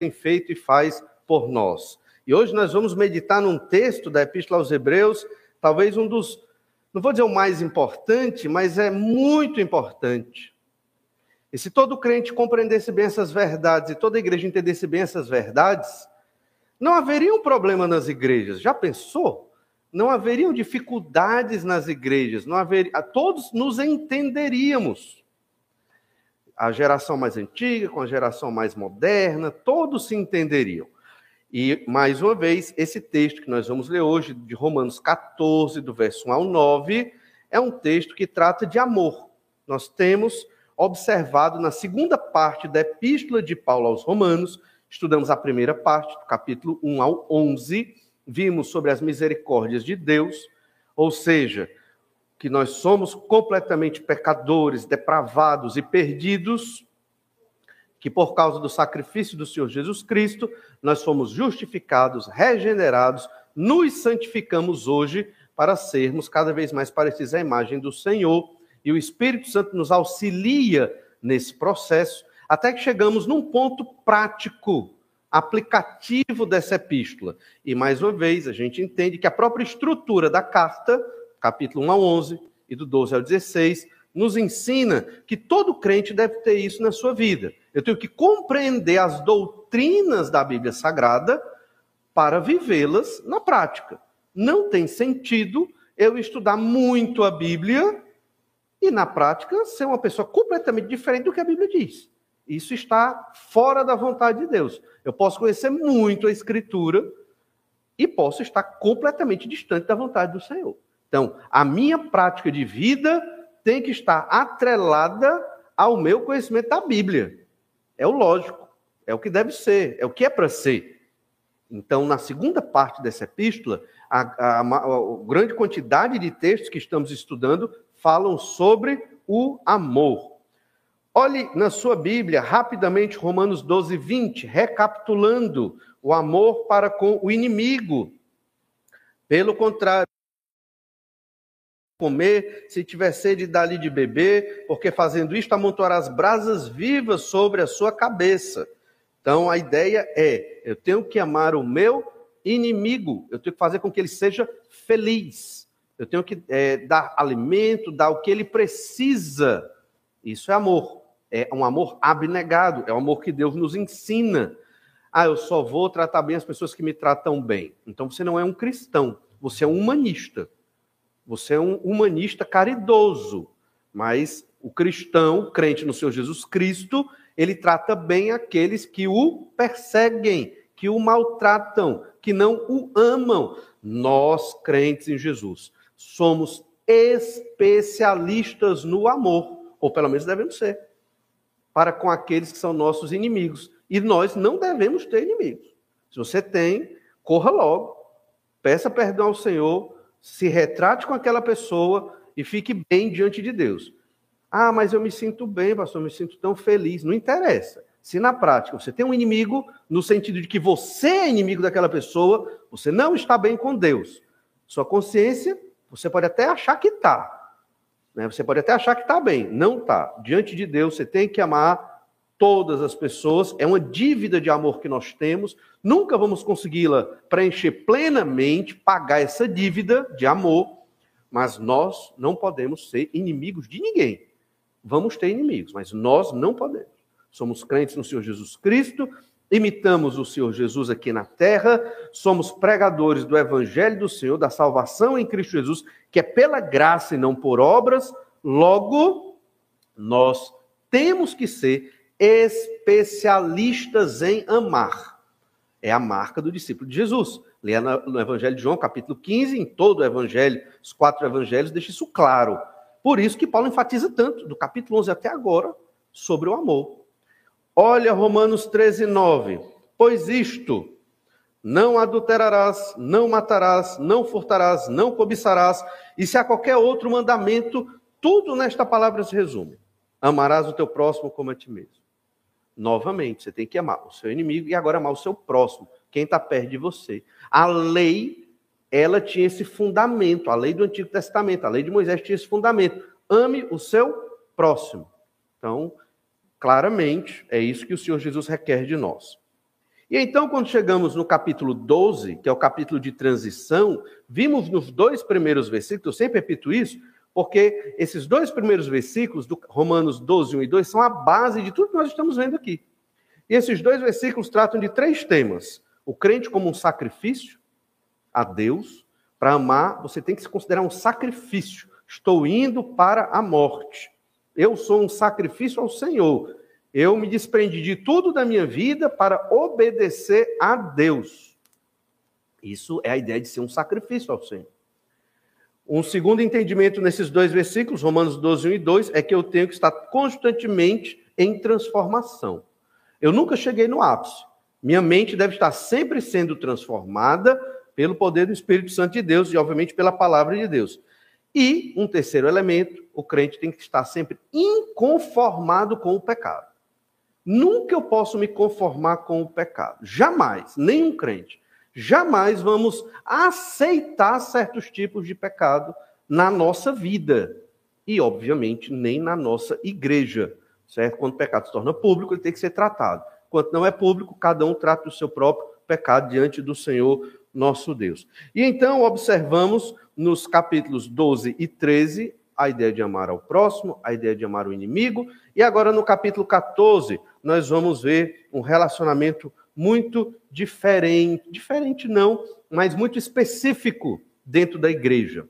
tem feito e faz por nós. E hoje nós vamos meditar num texto da Epístola aos Hebreus, talvez um dos, não vou dizer o mais importante, mas é muito importante. E se todo crente compreendesse bem essas verdades e toda igreja entendesse bem essas verdades, não haveria um problema nas igrejas. Já pensou? Não haveriam dificuldades nas igrejas, não haveria, todos nos entenderíamos. A geração mais antiga com a geração mais moderna, todos se entenderiam. E, mais uma vez, esse texto que nós vamos ler hoje, de Romanos 14, do verso 1 ao 9, é um texto que trata de amor. Nós temos observado na segunda parte da epístola de Paulo aos Romanos, estudamos a primeira parte, do capítulo 1 ao 11, vimos sobre as misericórdias de Deus, ou seja, que nós somos completamente pecadores, depravados e perdidos, que por causa do sacrifício do Senhor Jesus Cristo, nós fomos justificados, regenerados, nos santificamos hoje para sermos cada vez mais parecidos à imagem do Senhor, e o Espírito Santo nos auxilia nesse processo, até que chegamos num ponto prático, aplicativo dessa epístola. E mais uma vez, a gente entende que a própria estrutura da carta, capítulo 1 ao 11 e do 12 ao 16, nos ensina que todo crente deve ter isso na sua vida. Eu tenho que compreender as doutrinas da Bíblia Sagrada para vivê-las na prática. Não tem sentido eu estudar muito a Bíblia e, na prática, ser uma pessoa completamente diferente do que a Bíblia diz. Isso está fora da vontade de Deus. Eu posso conhecer muito a Escritura e posso estar completamente distante da vontade do Senhor. Então, a minha prática de vida tem que estar atrelada ao meu conhecimento da Bíblia. É o lógico, é o que deve ser, é o que é para ser. Então, na segunda parte dessa epístola, a, a, a, grande quantidade de textos que estamos estudando falam sobre o amor. Olhe na sua Bíblia, rapidamente, Romanos 12, 20, recapitulando o amor para com o inimigo. Pelo contrário, comer, se tiver sede, dá-lhe de beber, porque fazendo isto amontoarás brasas vivas sobre a sua cabeça. Então a ideia é: eu tenho que amar o meu inimigo, eu tenho que fazer com que ele seja feliz, eu tenho que é, dar alimento, dar o que ele precisa. Isso é amor, é um amor abnegado, é um amor que Deus nos ensina. Ah, eu só vou tratar bem as pessoas que me tratam bem. Então você não é um cristão, você é um humanista. Você é um humanista caridoso, mas o cristão, o crente no Senhor Jesus Cristo, ele trata bem aqueles que o perseguem, que o maltratam, que não o amam. Nós, crentes em Jesus, somos especialistas no amor, ou pelo menos devemos ser, para com aqueles que são nossos inimigos. E nós não devemos ter inimigos. Se você tem, corra logo, peça perdão ao Senhor, se retrate com aquela pessoa e fique bem diante de Deus. Ah, mas eu me sinto bem, pastor, eu me sinto tão feliz. Não interessa. Se na prática você tem um inimigo, no sentido de que você é inimigo daquela pessoa, você não está bem com Deus. Sua consciência, você pode até achar que está. Né? Você pode até achar que está bem. Não está. Diante de Deus, você tem que amar todas as pessoas, é uma dívida de amor que nós temos, nunca vamos consegui-la preencher plenamente, pagar essa dívida de amor, mas nós não podemos ser inimigos de ninguém. Vamos ter inimigos, mas nós não podemos. Somos crentes no Senhor Jesus Cristo, imitamos o Senhor Jesus aqui na terra, somos pregadores do Evangelho do Senhor, da salvação em Cristo Jesus, que é pela graça e não por obras, logo, nós temos que ser especialistas em amar. É a marca do discípulo de Jesus. Leia no Evangelho de João, capítulo 15, em todo o Evangelho, os quatro Evangelhos, deixa isso claro. Por isso que Paulo enfatiza tanto, do capítulo 11 até agora, sobre o amor. Olha Romanos 13, 9. Pois isto, não adulterarás, não matarás, não furtarás, não cobiçarás, e se há qualquer outro mandamento, tudo nesta palavra se resume. Amarás o teu próximo como a ti mesmo. Novamente, você tem que amar o seu inimigo e agora amar o seu próximo, quem está perto de você. A lei, ela tinha esse fundamento, a lei do Antigo Testamento, a lei de Moisés tinha esse fundamento. Ame o seu próximo. Então, claramente, é isso que o Senhor Jesus requer de nós. E então, quando chegamos no capítulo 12, que é o capítulo de transição, vimos nos dois primeiros versículos, eu sempre repito isso, porque esses dois primeiros versículos, do Romanos 12, 1 e 2, são a base de tudo que nós estamos vendo aqui. E esses dois versículos tratam de três temas: o crente como um sacrifício a Deus, para amar, você tem que se considerar um sacrifício. Estou indo para a morte. Eu sou um sacrifício ao Senhor. Eu me desprendi de tudo da minha vida para obedecer a Deus. Isso é a ideia de ser um sacrifício ao Senhor. Um segundo entendimento nesses dois versículos, Romanos 12, 1 e 2, é que eu tenho que estar constantemente em transformação. Eu nunca cheguei no ápice. Minha mente deve estar sempre sendo transformada pelo poder do Espírito Santo de Deus e, obviamente, pela palavra de Deus. E um terceiro elemento, o crente tem que estar sempre inconformado com o pecado. Nunca eu posso me conformar com o pecado. Jamais, nenhum crente. Jamais vamos aceitar certos tipos de pecado na nossa vida. E, obviamente, nem na nossa igreja. Certo? Quando o pecado se torna público, ele tem que ser tratado. Quando não é público, cada um trata o seu próprio pecado diante do Senhor nosso Deus. E então observamos nos capítulos 12 e 13 a ideia de amar ao próximo, a ideia de amar o inimigo, e agora no capítulo 14 nós vamos ver um relacionamento muito diferente, diferente não, mas muito específico dentro da igreja.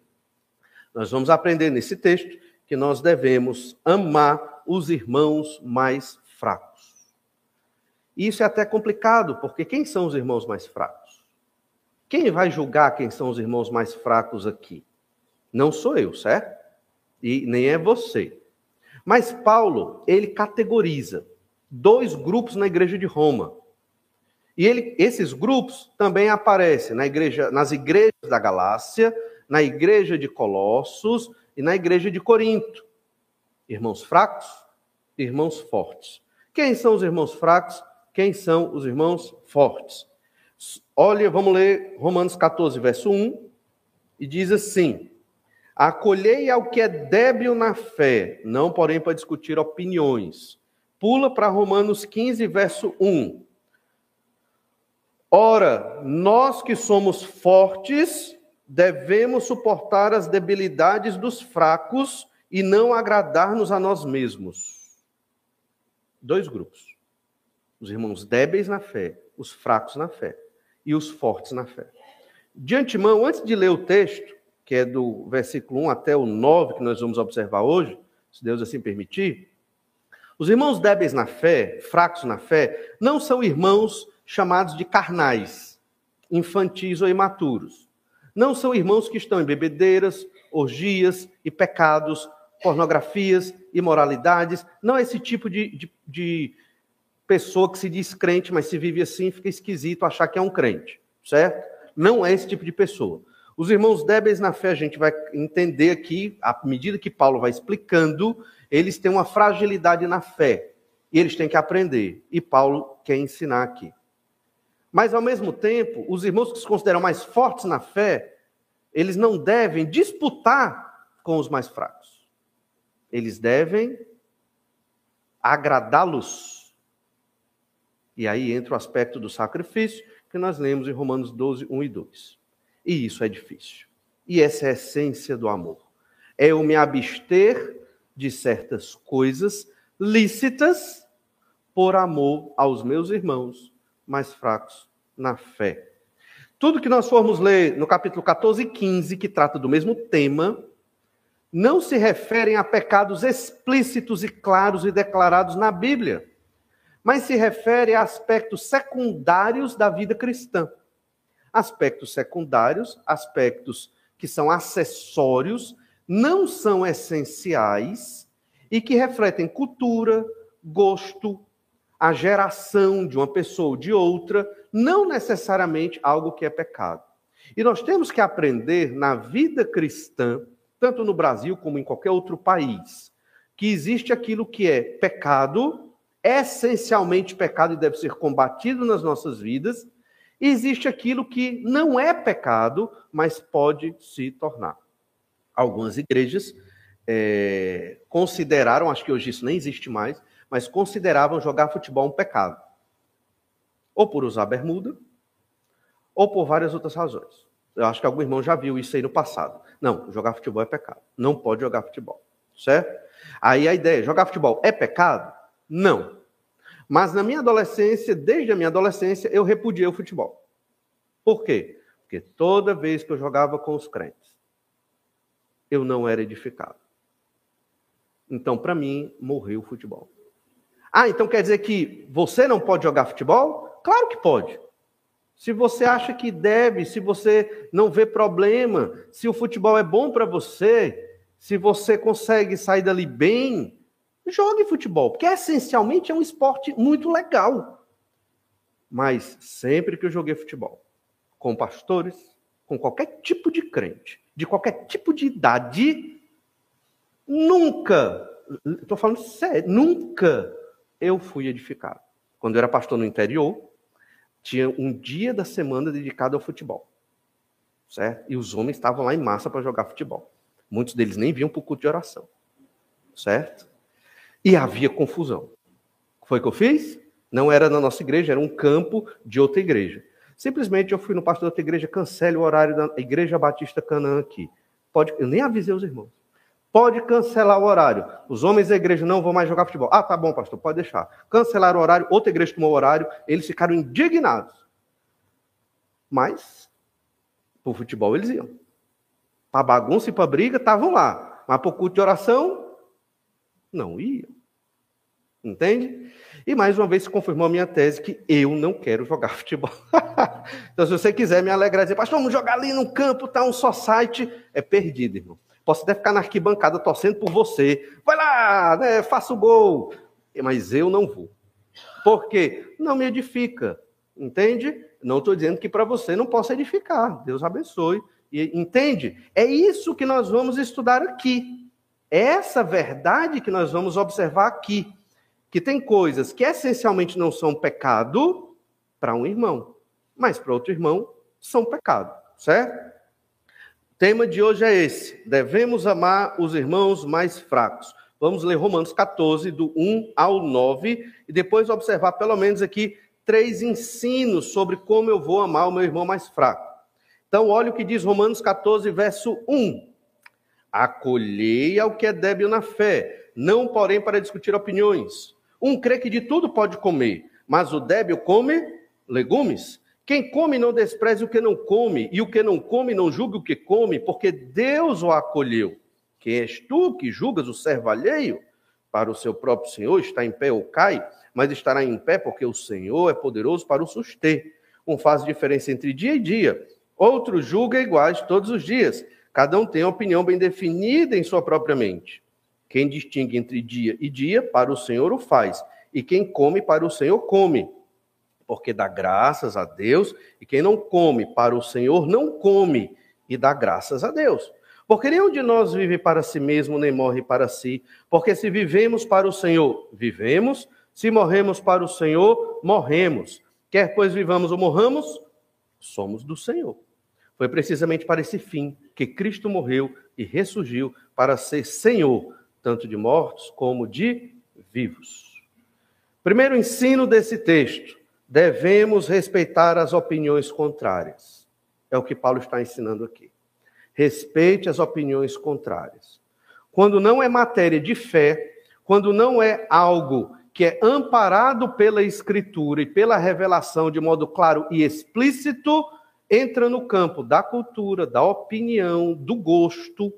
Nós vamos aprender nesse texto que nós devemos amar os irmãos mais fracos. Isso é até complicado, porque quem são os irmãos mais fracos? Quem vai julgar quem são os irmãos mais fracos aqui? Não sou eu, certo? E nem é você. Mas Paulo, ele categoriza dois grupos na igreja de Roma. E ele, esses grupos também aparecem na igreja, nas igrejas da Galácia, na igreja de Colossos e na igreja de Corinto. Irmãos fracos, irmãos fortes. Quem são os irmãos fracos? Quem são os irmãos fortes? Olha, vamos ler Romanos 14, verso 1, e diz assim: Acolhei ao que é débil na fé, não porém para discutir opiniões. Pula para Romanos 15, verso 1. Ora, nós que somos fortes, devemos suportar as debilidades dos fracos e não agradar-nos a nós mesmos. Dois grupos: os irmãos débeis na fé, os fracos na fé e os fortes na fé. De antemão, antes de ler o texto, que é do versículo 1 até o 9, que nós vamos observar hoje, se Deus assim permitir, os irmãos débeis na fé, fracos na fé, não são irmãos chamados de carnais, infantis ou imaturos. Não são irmãos que estão em bebedeiras, orgias e pecados, pornografias, imoralidades. Não é esse tipo de, de, de pessoa que se diz crente, mas se vive assim, fica esquisito achar que é um crente, certo? Não é esse tipo de pessoa. Os irmãos débeis na fé, a gente vai entender aqui, à medida que Paulo vai explicando, eles têm uma fragilidade na fé. E eles têm que aprender. E Paulo quer ensinar aqui. Mas, ao mesmo tempo, os irmãos que se consideram mais fortes na fé, eles não devem disputar com os mais fracos. Eles devem agradá-los e aí entra o aspecto do sacrifício, que nós lemos em Romanos 12, 1 e 2. E isso é difícil. E essa é a essência do amor. É eu me abster de certas coisas lícitas por amor aos meus irmãos mais fracos na fé. Tudo que nós formos ler no capítulo 14 e 15, que trata do mesmo tema, não se referem a pecados explícitos e claros e declarados na Bíblia mas se refere a aspectos secundários da vida cristã. Aspectos secundários, aspectos que são acessórios, não são essenciais e que refletem cultura, gosto, a geração de uma pessoa ou de outra, não necessariamente algo que é pecado. E nós temos que aprender na vida cristã, tanto no Brasil como em qualquer outro país, que existe aquilo que é pecado essencialmente pecado e deve ser combatido nas nossas vidas, existe aquilo que não é pecado, mas pode se tornar. Algumas igrejas é, consideraram, acho que hoje isso nem existe mais, mas consideravam jogar futebol um pecado. Ou por usar bermuda, ou por várias outras razões. Eu acho que algum irmão já viu isso aí no passado. Não, jogar futebol é pecado. Não pode jogar futebol. Certo? Aí a ideia, jogar futebol é pecado? Não. Mas na minha adolescência, desde a minha adolescência, eu repudiei o futebol. Por quê? Porque toda vez que eu jogava com os crentes, eu não era edificado. Então, para mim, morreu o futebol. Ah, então quer dizer que você não pode jogar futebol? Claro que pode. Se você acha que deve, se você não vê problema, se o futebol é bom para você, se você consegue sair dali bem, jogue futebol, porque essencialmente é um esporte muito legal. Mas sempre que eu joguei futebol, com pastores, com qualquer tipo de crente, de qualquer tipo de idade, nunca, estou falando sério, nunca eu fui edificado. Quando eu era pastor no interior, tinha um dia da semana dedicado ao futebol. Certo? E os homens estavam lá em massa para jogar futebol. Muitos deles nem vinham para o culto de oração. Certo? E havia confusão. Foi o que eu fiz? Não era na nossa igreja, era um campo de outra igreja. Simplesmente eu fui no pastor da outra igreja, cancele o horário da Igreja Batista Canaã aqui. Pode, eu nem avisei os irmãos. Pode cancelar o horário. Os homens da igreja não vão mais jogar futebol. Ah, tá bom, pastor, pode deixar. Cancelaram o horário, outra igreja tomou o horário, eles ficaram indignados. Mas, para o futebol eles iam. Para bagunça e para briga, estavam lá. Mas para o culto de oração, não iam. Entende? E mais uma vez se confirmou a minha tese que eu não quero jogar futebol. então, se você quiser me alegrar e dizer, pastor, vamos jogar ali no campo, tá um só site, é perdido, irmão. Posso até ficar na arquibancada torcendo por você. Vai lá, né, faça o gol. Mas eu não vou. Por quê? Não me edifica. Entende? Não estou dizendo que para você não possa edificar. Deus abençoe. E, entende? É isso que nós vamos estudar aqui. É essa verdade que nós vamos observar aqui. Que tem coisas que essencialmente não são pecado para um irmão, mas para outro irmão são pecado, certo? Tema de hoje é esse: devemos amar os irmãos mais fracos. Vamos ler Romanos 14, do 1 ao 9, e depois observar pelo menos aqui três ensinos sobre como eu vou amar o meu irmão mais fraco. Então, olha o que diz Romanos 14, verso 1. Acolhei ao que é débil na fé, não porém para discutir opiniões. Um crê que de tudo pode comer, mas o débil come legumes. Quem come não despreze o que não come, e o que não come não julgue o que come, porque Deus o acolheu. Quem és tu que julgas o servo alheio? Para o seu próprio Senhor está em pé ou cai, mas estará em pé porque o Senhor é poderoso para o suster. Um faz diferença entre dia e dia, outro julga iguais todos os dias. Cada um tem uma opinião bem definida em sua própria mente. Quem distingue entre dia e dia, para o Senhor o faz, e quem come, para o Senhor come porque dá graças a Deus, e quem não come para o Senhor não come e dá graças a Deus. Porque nenhum de nós vive para si mesmo, nem morre para si. Porque se vivemos para o Senhor, vivemos. Se morremos para o Senhor, morremos. Quer pois vivamos ou morramos, somos do Senhor. Foi precisamente para esse fim que Cristo morreu e ressurgiu para ser Senhor, tanto de mortos como de vivos. Primeiro ensino desse texto: devemos respeitar as opiniões contrárias. É o que Paulo está ensinando aqui. Respeite as opiniões contrárias. Quando não é matéria de fé, quando não é algo que é amparado pela Escritura e pela revelação de modo claro e explícito, entra no campo da cultura, da opinião, do gosto.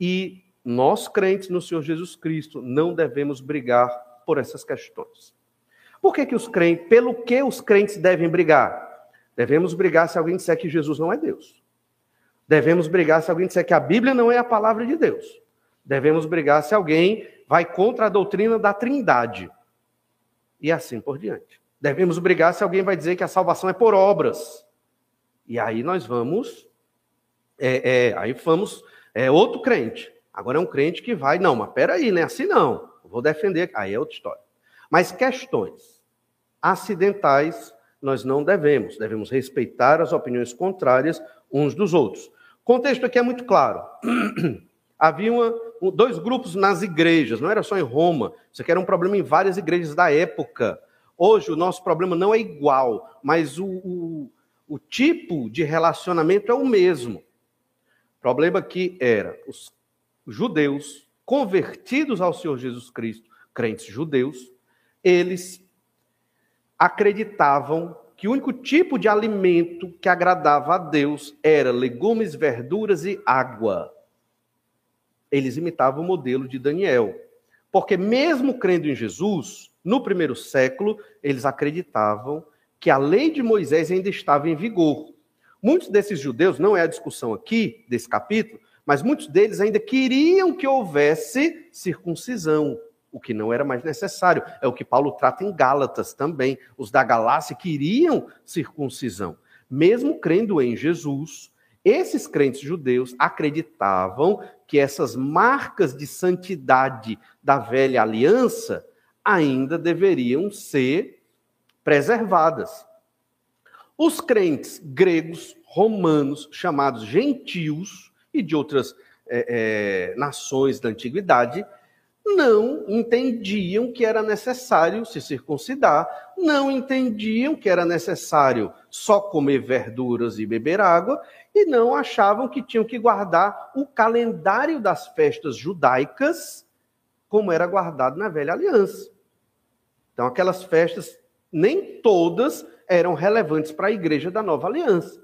E nós, crentes no Senhor Jesus Cristo, não devemos brigar por essas questões. Por que, que os crentes, pelo que os crentes devem brigar? Devemos brigar se alguém disser que Jesus não é Deus. Devemos brigar se alguém disser que a Bíblia não é a palavra de Deus. Devemos brigar se alguém vai contra a doutrina da Trindade. E assim por diante. Devemos brigar se alguém vai dizer que a salvação é por obras. E aí nós vamos. É, é, aí vamos. É outro crente. Agora é um crente que vai. Não, mas peraí, né? Assim não. Vou defender. Aí é outra história. Mas questões acidentais nós não devemos, devemos respeitar as opiniões contrárias uns dos outros. O contexto aqui é muito claro. Havia uma, dois grupos nas igrejas, não era só em Roma, isso aqui era um problema em várias igrejas da época, Hoje o nosso problema não é igual, mas o, o, o tipo de relacionamento é o mesmo. O problema aqui era os judeus convertidos ao Senhor Jesus Cristo, crentes judeus, eles acreditavam que o único tipo de alimento que agradava a Deus era legumes, verduras e água. Eles imitavam o modelo de Daniel. Porque, mesmo crendo em Jesus, no primeiro século, eles acreditavam que a lei de Moisés ainda estava em vigor. Muitos desses judeus, não é a discussão aqui, desse capítulo, mas muitos deles ainda queriam que houvesse circuncisão, o que não era mais necessário. É o que Paulo trata em Gálatas também. Os da Galácia queriam circuncisão. Mesmo crendo em Jesus, esses crentes judeus acreditavam que essas marcas de santidade da velha aliança ainda deveriam ser preservadas. Os crentes gregos, romanos, chamados gentios e de outras é, é, nações da antiguidade, não entendiam que era necessário se circuncidar, não entendiam que era necessário só comer verduras e beber água, e não achavam que tinham que guardar o calendário das festas judaicas como era guardado na velha aliança. Então, aquelas festas, nem todas eram relevantes para a igreja da nova aliança.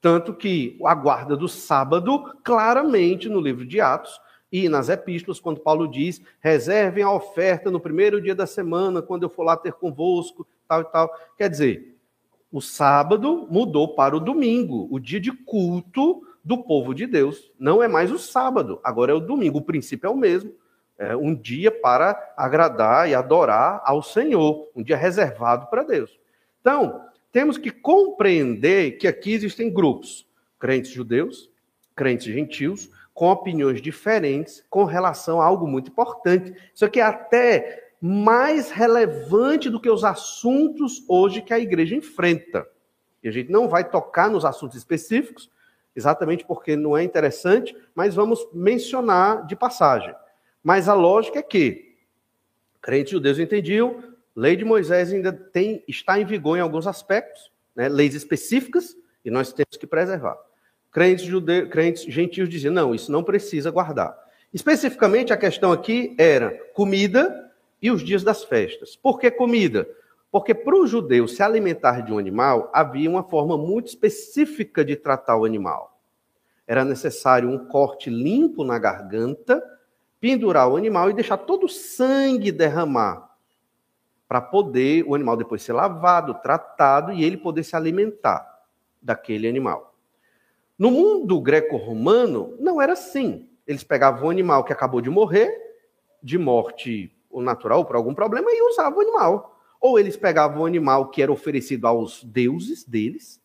Tanto que a guarda do sábado, claramente no livro de Atos, e nas epístolas, quando Paulo diz: reservem a oferta no primeiro dia da semana, quando eu for lá ter convosco, tal e tal. Quer dizer, o sábado mudou para o domingo, o dia de culto do povo de Deus. Não é mais o sábado, agora é o domingo. O princípio é o mesmo. É um dia para agradar e adorar ao Senhor, um dia reservado para Deus. Então, temos que compreender que aqui existem grupos: crentes judeus, crentes gentios, com opiniões diferentes com relação a algo muito importante. Isso aqui é até mais relevante do que os assuntos hoje que a igreja enfrenta. E a gente não vai tocar nos assuntos específicos, exatamente porque não é interessante, mas vamos mencionar de passagem. Mas a lógica é que crentes judeus entendiam, lei de Moisés ainda tem, está em vigor em alguns aspectos, né, leis específicas, e nós temos que preservar. Crentes, crentes gentios diziam, não, isso não precisa guardar. Especificamente, a questão aqui era comida e os dias das festas. Por que comida? Porque para o judeu se alimentar de um animal, havia uma forma muito específica de tratar o animal. Era necessário um corte limpo na garganta, pendurar o animal e deixar todo o sangue derramar, para poder o animal depois ser lavado, tratado e ele poder se alimentar daquele animal. No mundo greco-romano, não era assim. Eles pegavam um animal que acabou de morrer, de morte natural por algum problema, e usavam o animal. Ou eles pegavam um animal que era oferecido aos deuses deles,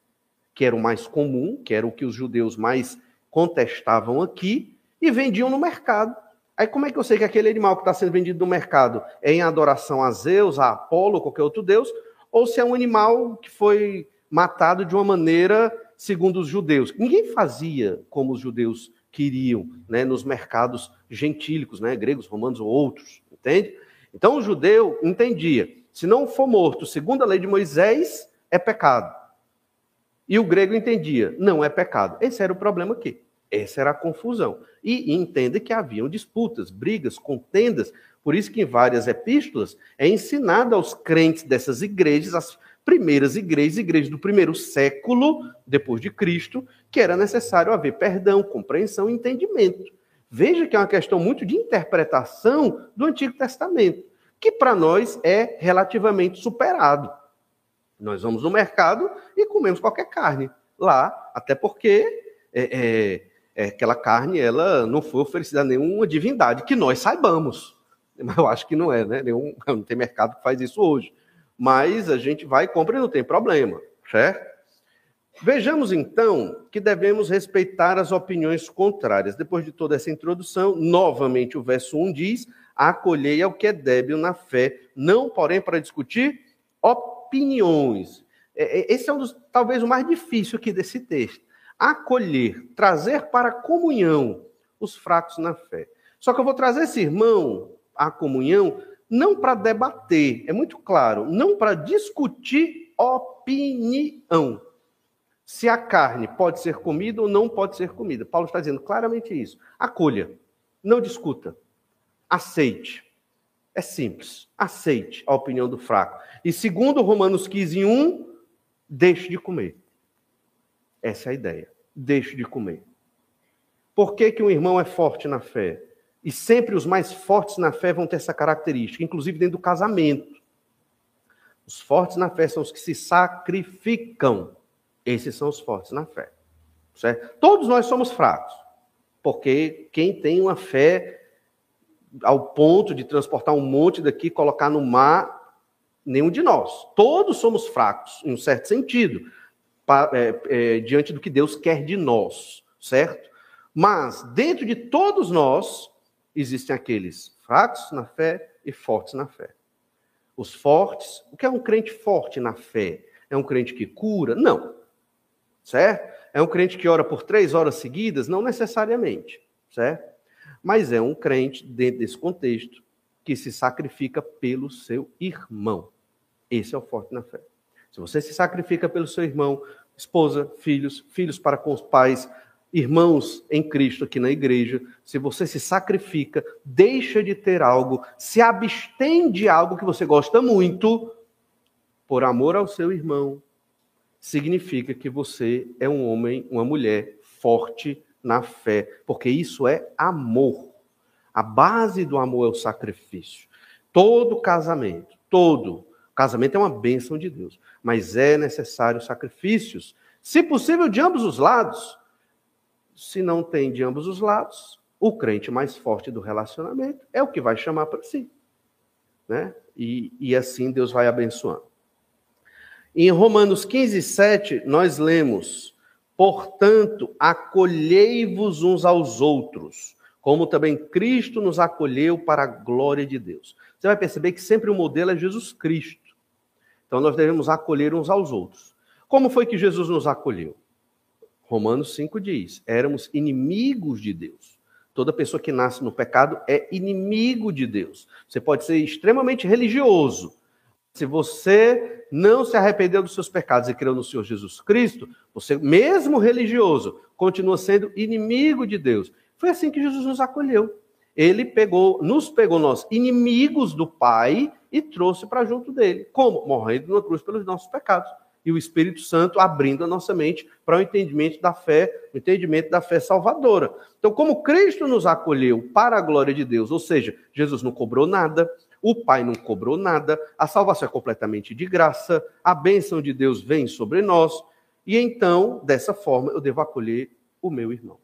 que era o mais comum, que era o que os judeus mais contestavam aqui, e vendiam no mercado. Aí como é que eu sei que aquele animal que está sendo vendido no mercado é em adoração a Zeus, a Apolo, qualquer outro deus, ou se é um animal que foi matado de uma maneira segundo os judeus. Ninguém fazia como os judeus queriam, né, nos mercados gentílicos, né, gregos, romanos ou outros, entende? Então o judeu entendia, se não for morto segundo a lei de Moisés, é pecado. E o grego entendia, não é pecado. Esse era o problema aqui. Essa era a confusão. E, e entenda que haviam disputas, brigas, contendas. Por isso que em várias epístolas é ensinado aos crentes dessas igrejas as primeiras igrejas, igrejas do primeiro século depois de Cristo, que era necessário haver perdão, compreensão e entendimento. Veja que é uma questão muito de interpretação do Antigo Testamento, que para nós é relativamente superado. Nós vamos no mercado e comemos qualquer carne lá, até porque é, é, é, aquela carne ela não foi oferecida a nenhuma divindade que nós saibamos. Mas eu acho que não é, né? Nenhum, não tem mercado que faz isso hoje mas a gente vai e compra e não tem problema, certo? Vejamos então que devemos respeitar as opiniões contrárias. Depois de toda essa introdução, novamente o verso 1 diz: acolhei ao que é débil na fé, não, porém, para discutir opiniões. É, é, esse é um dos, talvez o mais difícil aqui desse texto. Acolher, trazer para comunhão os fracos na fé. Só que eu vou trazer esse irmão à comunhão não para debater, é muito claro, não para discutir opinião. Se a carne pode ser comida ou não pode ser comida. Paulo está dizendo claramente isso. Acolha, não discuta, aceite. É simples, aceite a opinião do fraco. E segundo Romanos 15, 1, deixe de comer. Essa é a ideia. Deixe de comer. Por que, que um irmão é forte na fé? E sempre os mais fortes na fé vão ter essa característica, inclusive dentro do casamento. Os fortes na fé são os que se sacrificam. Esses são os fortes na fé. Certo? Todos nós somos fracos. Porque quem tem uma fé ao ponto de transportar um monte daqui, colocar no mar, nenhum de nós. Todos somos fracos, em um certo sentido, é, é, diante do que Deus quer de nós, certo? Mas, dentro de todos nós, existem aqueles fracos na fé e fortes na fé. Os fortes, o que é um crente forte na fé? É um crente que cura? Não. Certo? É um crente que ora por três horas seguidas? Não necessariamente. Certo? Mas é um crente, dentro desse contexto, que se sacrifica pelo seu irmão. Esse é o forte na fé. Se você se sacrifica pelo seu irmão, esposa, filhos, filhos para com os pais, irmãos em Cristo aqui na igreja, se você se sacrifica, deixa de ter algo, se abstém de algo que você gosta muito, por amor ao seu irmão, significa que você é um homem, uma mulher forte na fé, porque isso é amor. A base do amor é o sacrifício. Todo casamento, todo casamento é uma bênção de Deus, mas é necessário sacrifícios, se possível de ambos os lados se não tem de ambos os lados, o crente mais forte do relacionamento é o que vai chamar para si. Né? E, e assim Deus vai abençoando. Em Romanos 15, 7, nós lemos: Portanto, acolhei-vos uns aos outros, como também Cristo nos acolheu para a glória de Deus. Você vai perceber que sempre o modelo é Jesus Cristo. Então nós devemos acolher uns aos outros. Como foi que Jesus nos acolheu? Romanos 5 diz: éramos inimigos de Deus. Toda pessoa que nasce no pecado é inimigo de Deus. Você pode ser extremamente religioso. Se você não se arrependeu dos seus pecados e creu no Senhor Jesus Cristo, você, mesmo religioso, continua sendo inimigo de Deus. Foi assim que Jesus nos acolheu. Ele pegou, nos pegou nós, inimigos do Pai, e trouxe para junto dele. Como? Morrendo na cruz pelos nossos pecados e o Espírito Santo abrindo a nossa mente para o entendimento da fé, o entendimento da fé salvadora. Então, como Cristo nos acolheu para a glória de Deus, ou seja, Jesus não cobrou nada, o Pai não cobrou nada, a salvação é completamente de graça, a bênção de Deus vem sobre nós, e então, dessa forma, eu devo acolher o meu irmão.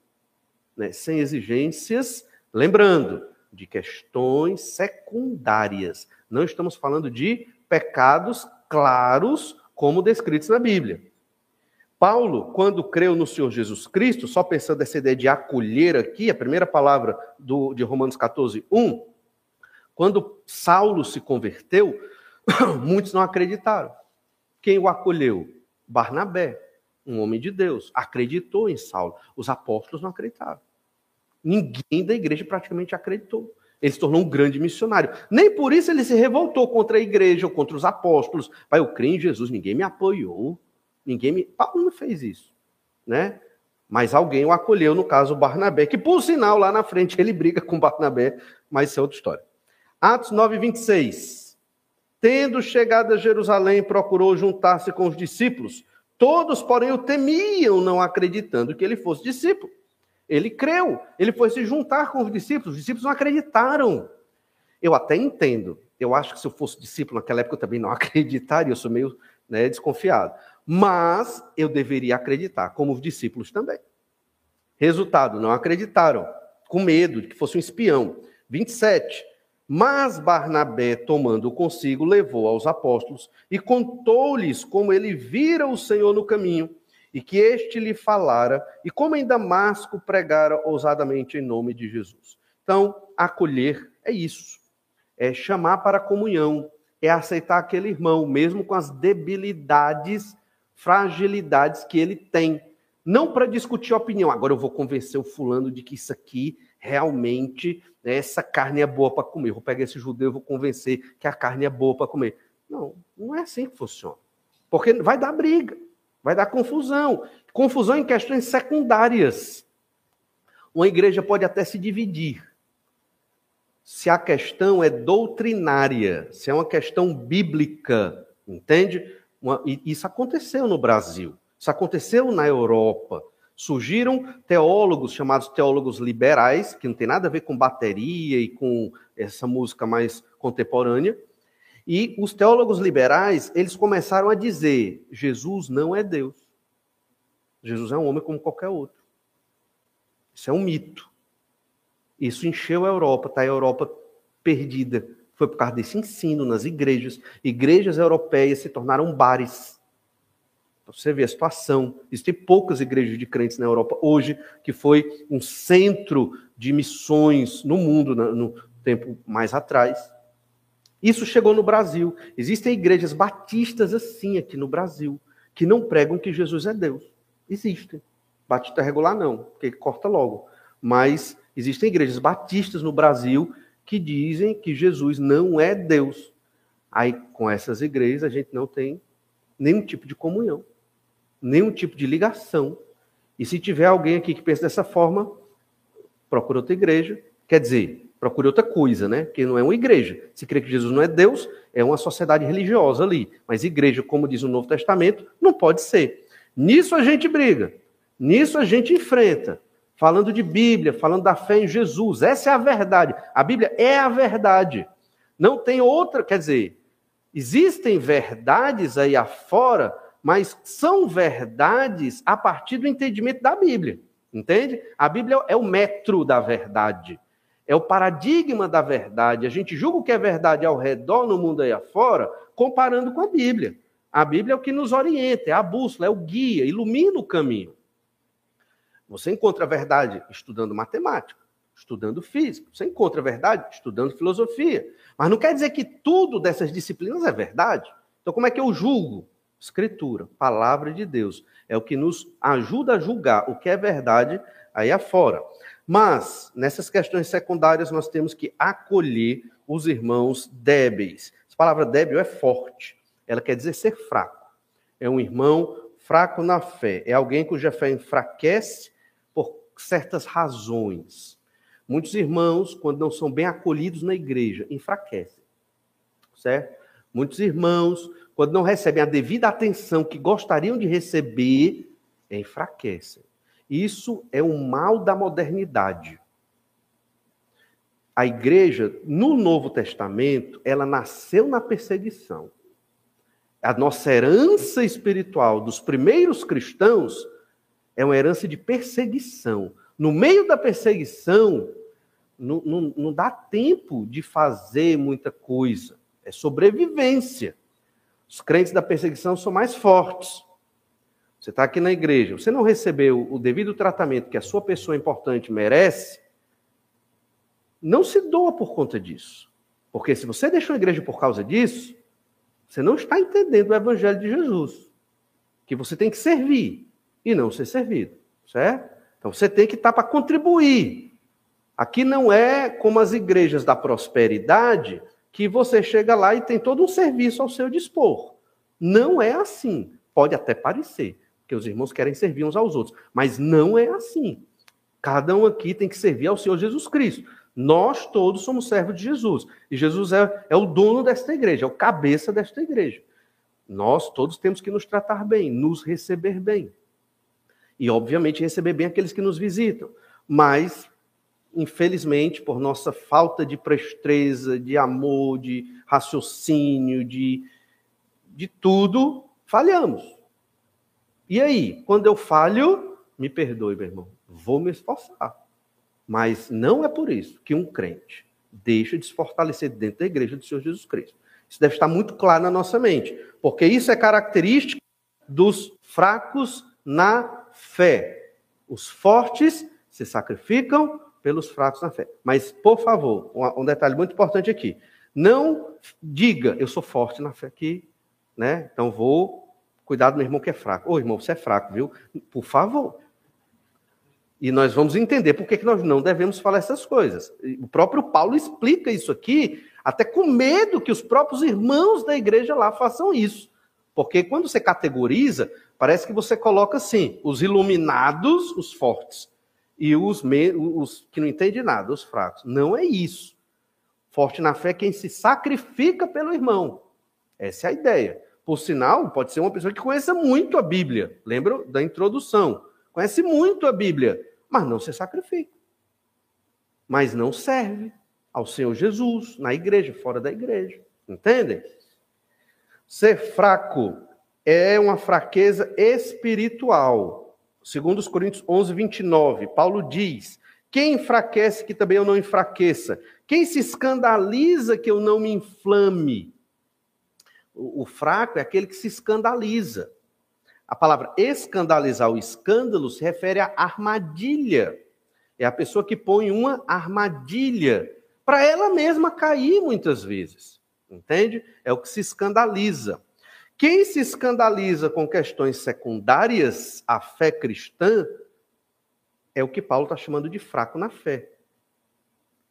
Né? Sem exigências, lembrando, de questões secundárias. Não estamos falando de pecados claros como descritos na Bíblia. Paulo, quando creu no Senhor Jesus Cristo, só pensando nessa ideia de acolher aqui, a primeira palavra do, de Romanos 14, 1, quando Saulo se converteu, muitos não acreditaram. Quem o acolheu? Barnabé, um homem de Deus, acreditou em Saulo. Os apóstolos não acreditaram. Ninguém da igreja praticamente acreditou. Ele se tornou um grande missionário. Nem por isso ele se revoltou contra a igreja ou contra os apóstolos. Pai, eu creio em Jesus, ninguém me apoiou. Ninguém me. Paulo não fez isso. Né? Mas alguém o acolheu, no caso, Barnabé, que por sinal lá na frente ele briga com Barnabé, mas isso é outra história. Atos 9, 26. Tendo chegado a Jerusalém, procurou juntar-se com os discípulos. Todos, porém, o temiam, não acreditando que ele fosse discípulo. Ele creu, ele foi se juntar com os discípulos, os discípulos não acreditaram. Eu até entendo, eu acho que se eu fosse discípulo naquela época eu também não acreditaria, eu sou meio né, desconfiado. Mas eu deveria acreditar, como os discípulos também. Resultado, não acreditaram, com medo de que fosse um espião. 27. Mas Barnabé, tomando consigo, levou aos apóstolos e contou-lhes como ele vira o Senhor no caminho e que este lhe falara, e como em Damasco pregara ousadamente em nome de Jesus. Então, acolher é isso, é chamar para a comunhão, é aceitar aquele irmão, mesmo com as debilidades, fragilidades que ele tem. Não para discutir opinião, agora eu vou convencer o fulano de que isso aqui realmente essa carne é boa para comer. Vou pegar esse judeu e vou convencer que a carne é boa para comer. Não, não é assim que funciona. Porque vai dar briga, vai dar confusão. Confusão em questões secundárias. Uma igreja pode até se dividir. Se a questão é doutrinária, se é uma questão bíblica, entende? Uma, isso aconteceu no Brasil, isso aconteceu na Europa. Surgiram teólogos chamados teólogos liberais, que não tem nada a ver com bateria e com essa música mais contemporânea. E os teólogos liberais, eles começaram a dizer: Jesus não é Deus. Jesus é um homem como qualquer outro. Isso é um mito. Isso encheu a Europa, está a Europa perdida. Foi por causa desse ensino nas igrejas. Igrejas europeias se tornaram bares. Então, você vê a situação. Existem poucas igrejas de crentes na Europa hoje, que foi um centro de missões no mundo, no tempo mais atrás. Isso chegou no Brasil. Existem igrejas batistas assim aqui no Brasil, que não pregam que Jesus é Deus. Existem. Batista regular não, porque corta logo. Mas existem igrejas batistas no Brasil que dizem que Jesus não é Deus. Aí, com essas igrejas, a gente não tem nenhum tipo de comunhão, nenhum tipo de ligação. E se tiver alguém aqui que pensa dessa forma, procura outra igreja. Quer dizer, procure outra coisa, né? Que não é uma igreja. Se crê que Jesus não é Deus, é uma sociedade religiosa ali. Mas igreja, como diz o Novo Testamento, não pode ser. Nisso a gente briga. Nisso a gente enfrenta. Falando de Bíblia, falando da fé em Jesus. Essa é a verdade. A Bíblia é a verdade. Não tem outra, quer dizer, existem verdades aí afora, mas são verdades a partir do entendimento da Bíblia. Entende? A Bíblia é o metro da verdade é o paradigma da verdade. A gente julga o que é verdade ao redor, no mundo aí afora, comparando com a Bíblia. A Bíblia é o que nos orienta, é a bússola, é o guia, ilumina o caminho. Você encontra a verdade estudando matemática, estudando física. Você encontra a verdade estudando filosofia. Mas não quer dizer que tudo dessas disciplinas é verdade. Então, como é que eu julgo? Escritura, palavra de Deus. É o que nos ajuda a julgar o que é verdade aí afora. Mas, nessas questões secundárias, nós temos que acolher os irmãos débeis. Essa palavra débil é forte. Ela quer dizer ser fraco. É um irmão fraco na fé. É alguém cuja fé enfraquece por certas razões. Muitos irmãos, quando não são bem acolhidos na igreja, enfraquecem. Certo? Muitos irmãos, quando não recebem a devida atenção que gostariam de receber, enfraquecem. Isso é um mal da modernidade. A igreja, no Novo Testamento, ela nasceu na perseguição. A nossa herança espiritual dos primeiros cristãos é uma herança de perseguição. No meio da perseguição, não, não, não dá tempo de fazer muita coisa. É sobrevivência. Os crentes da perseguição são mais fortes. Você está aqui na igreja, você não recebeu o devido tratamento que a sua pessoa importante merece, não se doa por conta disso. Porque se você deixou a igreja por causa disso, você não está entendendo o evangelho de Jesus. Que você tem que servir e não ser servido, certo? Então você tem que estar para contribuir. Aqui não é como as igrejas da prosperidade, que você chega lá e tem todo um serviço ao seu dispor. Não é assim. Pode até parecer que os irmãos querem servir uns aos outros. Mas não é assim. Cada um aqui tem que servir ao Senhor Jesus Cristo. Nós todos somos servos de Jesus. E Jesus é, é o dono desta igreja, é o cabeça desta igreja. Nós todos temos que nos tratar bem, nos receber bem. E, obviamente, receber bem aqueles que nos visitam. Mas, infelizmente, por nossa falta de presteza, de amor, de raciocínio, de, de tudo, falhamos. E aí, quando eu falho, me perdoe, meu irmão, vou me esforçar. Mas não é por isso que um crente deixa de se fortalecer dentro da igreja do Senhor Jesus Cristo. Isso deve estar muito claro na nossa mente, porque isso é característica dos fracos na fé. Os fortes se sacrificam pelos fracos na fé. Mas, por favor, um detalhe muito importante aqui. Não diga, eu sou forte na fé aqui, né? Então vou Cuidado, meu irmão que é fraco. Ô, irmão, você é fraco, viu? Por favor. E nós vamos entender por que nós não devemos falar essas coisas. O próprio Paulo explica isso aqui, até com medo que os próprios irmãos da igreja lá façam isso. Porque quando você categoriza, parece que você coloca assim: os iluminados, os fortes, e os, os que não entendem nada, os fracos. Não é isso. Forte na fé é quem se sacrifica pelo irmão. Essa é a ideia. Por sinal, pode ser uma pessoa que conheça muito a Bíblia. Lembra da introdução? Conhece muito a Bíblia, mas não se sacrifica. Mas não serve ao Senhor Jesus, na igreja, fora da igreja. Entendem? Ser fraco é uma fraqueza espiritual. Segundo os Coríntios 11, 29, Paulo diz, quem enfraquece que também eu não enfraqueça? Quem se escandaliza que eu não me inflame? O, fraco é aquele que se escandaliza. A palavra escandalizar, o escândalo, se refere à armadilha. É a pessoa que põe uma armadilha para ela mesma cair muitas vezes. Entende? É o que se escandaliza. Quem se escandaliza com questões secundárias à fé cristã é o que Paulo está chamando de fraco na fé.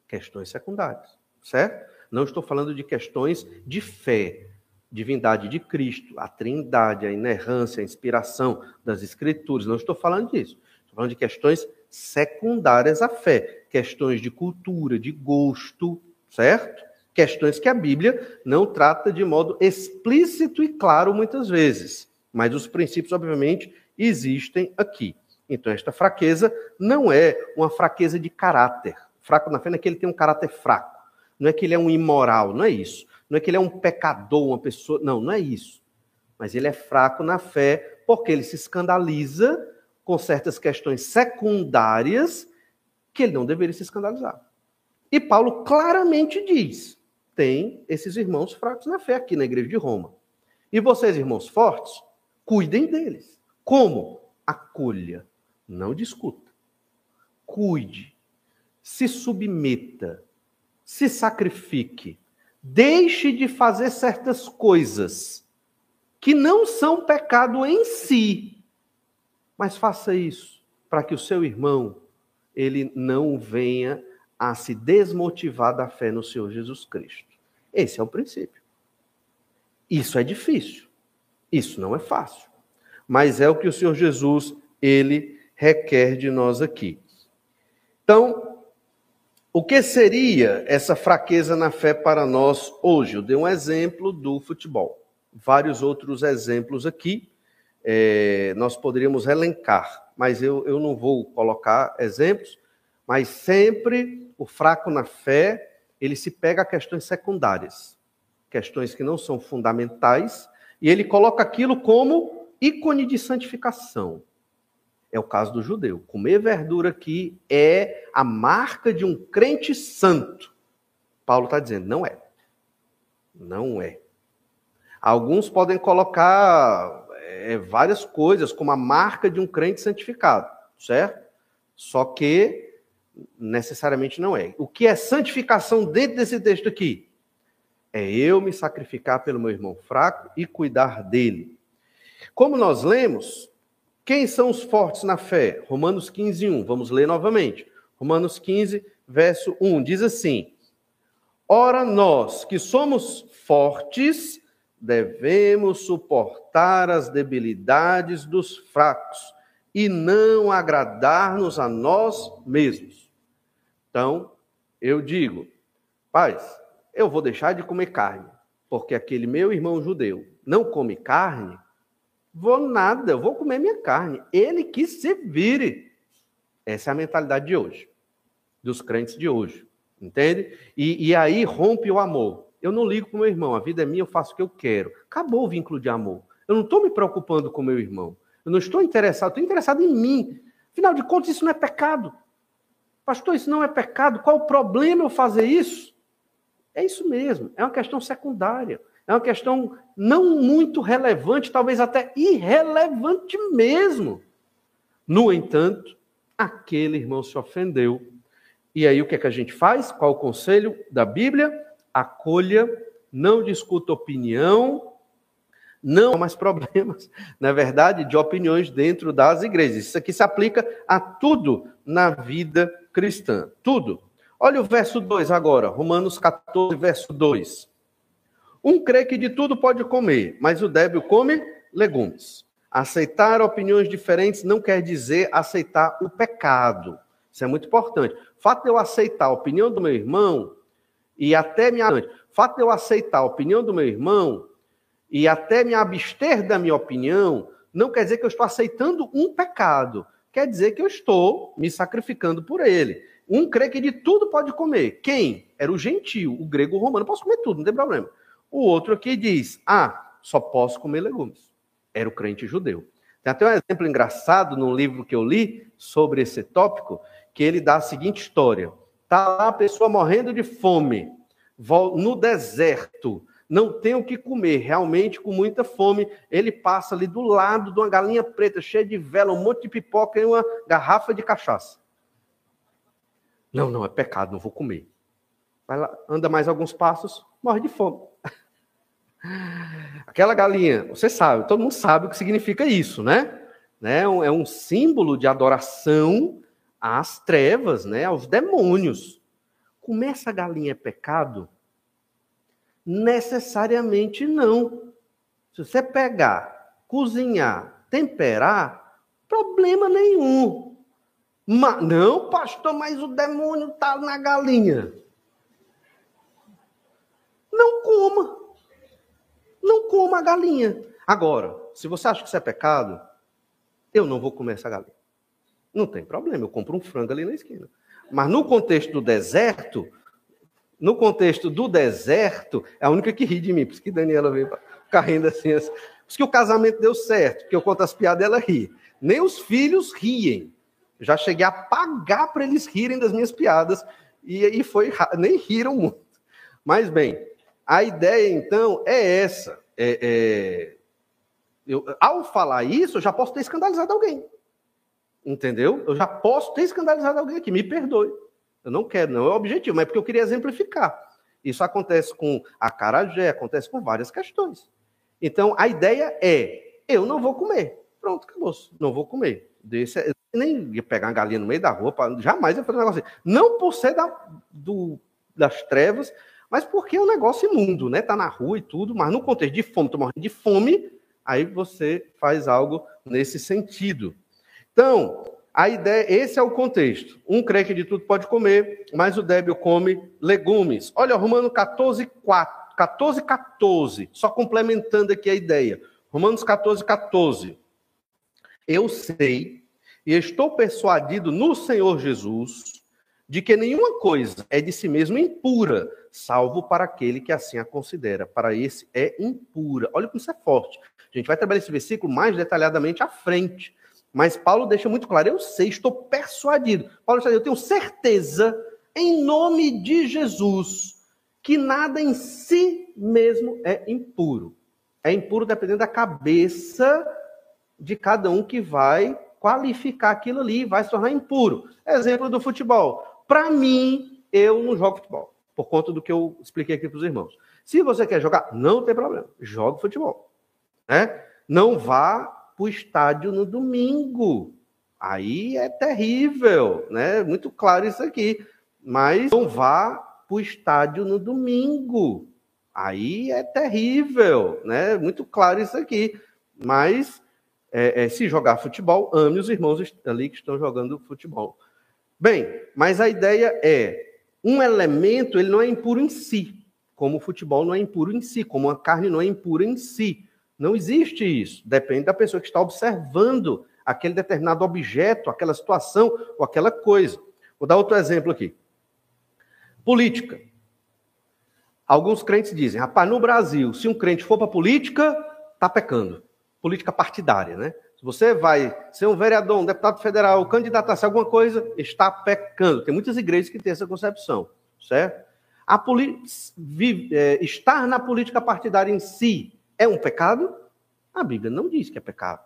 Questões secundárias, certo? Não estou falando de questões de fé, divindade de Cristo, a trindade, a inerrância, a inspiração das Escrituras. Não estou falando disso. Estou falando de questões secundárias à fé, questões de cultura, de gosto, certo? Questões que a Bíblia não trata de modo explícito e claro muitas vezes, mas os princípios, obviamente, existem aqui. Então, esta fraqueza não é uma fraqueza de caráter. Fraco na fé não é que ele tem um caráter fraco, não é que ele é um imoral, não é isso. Não é que ele é um pecador, uma pessoa. Não, não é isso. Mas ele é fraco na fé porque ele se escandaliza com certas questões secundárias que ele não deveria se escandalizar. E Paulo claramente diz: tem esses irmãos fracos na fé aqui na igreja de Roma. E vocês, irmãos fortes, cuidem deles. Como? Acolha, não discuta. Cuide, se submeta, se sacrifique, Deixe de fazer certas coisas que não são pecado em si, mas faça isso para que o seu irmão ele não venha a se desmotivar da fé no Senhor Jesus Cristo. Esse é o princípio. Isso é difícil. Isso não é fácil. Mas é o que o Senhor Jesus ele requer de nós aqui. Então, o que seria essa fraqueza na fé para nós hoje? Eu dei um exemplo do futebol. Vários outros exemplos aqui é, nós poderíamos elencar, mas eu, eu não vou colocar exemplos, mas sempre o fraco na fé, ele se pega a questões secundárias, questões que não são fundamentais, e ele coloca aquilo como ícone de santificação. É o caso do judeu. Comer verdura aqui é a marca de um crente santo. Paulo está dizendo, não é. Não é. Alguns podem colocar é, várias coisas como a marca de um crente santificado, certo? Só que necessariamente não é. O que é santificação dentro desse texto aqui? É eu me sacrificar pelo meu irmão fraco e cuidar dele. Como nós lemos, quem são os fortes na fé? Romanos 15, 1. Vamos ler novamente. Romanos 15, verso 1. Diz assim: Ora, nós que somos fortes, devemos suportar as debilidades dos fracos e não agradar-nos a nós mesmos. Então, eu digo, paz, eu vou deixar de comer carne, porque aquele meu irmão judeu não come carne, Vou nada, eu vou comer minha carne. Ele que se vire. Essa é a mentalidade de hoje, dos crentes de hoje. Entende? E, e aí rompe o amor. Eu não ligo para o meu irmão, a vida é minha, eu faço o que eu quero. Acabou o vínculo de amor. Eu não estou me preocupando com meu irmão. Eu não estou interessado, estou interessado em mim. Afinal de contas, isso não é pecado. Pastor, isso não é pecado. Qual o problema eu fazer isso? É isso mesmo, é uma questão secundária. É uma questão não muito relevante, talvez até irrelevante mesmo. No entanto, aquele irmão se ofendeu. E aí o que é que a gente faz? Qual o conselho da Bíblia? Acolha, não discuta opinião, Não há mais problemas, na verdade, de opiniões dentro das igrejas. Isso aqui se aplica a tudo na vida cristã. Tudo. Olha o verso 2 agora, Romanos 14, verso 2. Um crê que de tudo pode comer, mas o débil come legumes. Aceitar opiniões diferentes não quer dizer aceitar o pecado. Isso é muito importante. Fato de eu aceitar a opinião do meu irmão e até me fato de eu aceitar a opinião do meu irmão e até me abster da minha opinião não quer dizer que eu estou aceitando um pecado. Quer dizer que eu estou me sacrificando por ele. Um crê que de tudo pode comer. Quem? Era o gentil, o grego o romano. Posso comer tudo, não tem problema. O outro aqui diz: Ah, só posso comer legumes. Era o crente judeu. Tem até um exemplo engraçado num livro que eu li sobre esse tópico, que ele dá a seguinte história. Está lá a pessoa morrendo de fome, no deserto, não tem o que comer, realmente com muita fome. Ele passa ali do lado de uma galinha preta, cheia de vela, um monte de pipoca e uma garrafa de cachaça. Não, não, é pecado, não vou comer. Vai lá, anda mais alguns passos, morre de fome. Aquela galinha, você sabe, todo mundo sabe o que significa isso, né? né? É um símbolo de adoração às trevas, né? aos demônios. Comer essa galinha é pecado? Necessariamente não. Se você pegar, cozinhar, temperar, problema nenhum. Mas, não, pastor, mas o demônio está na galinha. Não coma. Não coma a galinha. Agora, se você acha que isso é pecado, eu não vou comer essa galinha. Não tem problema, eu compro um frango ali na esquina. Mas no contexto do deserto, no contexto do deserto, é a única que ri de mim, por isso que Daniela veio ficar assim, assim. Por isso que o casamento deu certo, porque eu conto as piadas ela ri. Nem os filhos riem. Já cheguei a pagar para eles rirem das minhas piadas, e, e foi, nem riram muito. Mas bem, a ideia, então, é essa. É, é, eu, ao falar isso, eu já posso ter escandalizado alguém. Entendeu? Eu já posso ter escandalizado alguém aqui. Me perdoe. Eu não quero, não é o objetivo, mas é porque eu queria exemplificar. Isso acontece com a carajé, acontece com várias questões. Então, a ideia é: eu não vou comer. Pronto, acabou. Não vou comer. Desse, nem ia pegar uma galinha no meio da rua, jamais ia fazer um negócio assim. Não por ser da, do, das trevas, mas porque é um negócio imundo, né? Tá na rua e tudo, mas no contexto de fome, tô morrendo de fome, aí você faz algo nesse sentido. Então, a ideia, esse é o contexto. Um crê que de tudo pode comer, mas o débil come legumes. Olha, Romano 14, 4, 14, 14, só complementando aqui a ideia. Romanos 14, 14. Eu sei e estou persuadido no Senhor Jesus de que nenhuma coisa é de si mesmo impura, salvo para aquele que assim a considera. Para esse é impura. Olha como isso é forte. A gente vai trabalhar esse versículo mais detalhadamente à frente. Mas Paulo deixa muito claro: eu sei, estou persuadido. Paulo diz: eu tenho certeza, em nome de Jesus, que nada em si mesmo é impuro. É impuro dependendo da cabeça de cada um que vai qualificar aquilo ali, vai se tornar impuro. Exemplo do futebol. Para mim, eu não jogo futebol por conta do que eu expliquei aqui para os irmãos. Se você quer jogar, não tem problema, jogue futebol. Né? Não vá para o estádio no domingo. Aí é terrível, né? Muito claro isso aqui. Mas não vá para o estádio no domingo. Aí é terrível, né? Muito claro isso aqui. Mas é, é, se jogar futebol, ame os irmãos ali que estão jogando futebol. Bem, mas a ideia é um elemento ele não é impuro em si, como o futebol não é impuro em si, como a carne não é impura em si. Não existe isso. Depende da pessoa que está observando aquele determinado objeto, aquela situação ou aquela coisa. Vou dar outro exemplo aqui. Política. Alguns crentes dizem, rapaz, no Brasil, se um crente for para política, está pecando. Política partidária, né? Se você vai ser um vereador, um deputado federal, candidatar-se a alguma coisa, está pecando. Tem muitas igrejas que têm essa concepção, certo? A é, estar na política partidária em si é um pecado? A Bíblia não diz que é pecado.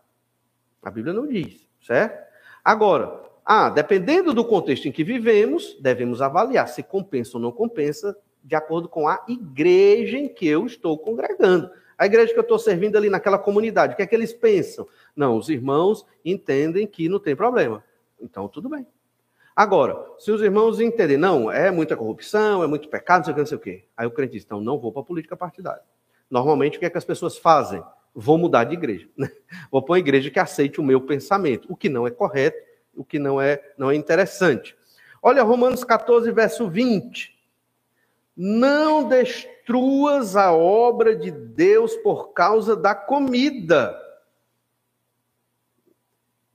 A Bíblia não diz, certo? Agora, ah, dependendo do contexto em que vivemos, devemos avaliar se compensa ou não compensa, de acordo com a igreja em que eu estou congregando. A igreja que eu estou servindo ali naquela comunidade, o que é que eles pensam? Não, os irmãos entendem que não tem problema. Então, tudo bem. Agora, se os irmãos entendem, não, é muita corrupção, é muito pecado, não sei o que, não sei o quê. Aí o crente diz, então não vou para a política partidária. Normalmente, o que é que as pessoas fazem? Vou mudar de igreja. Né? Vou para uma igreja que aceite o meu pensamento, o que não é correto, o que não é, não é interessante. Olha Romanos 14, verso 20. Não destruas a obra de Deus por causa da comida.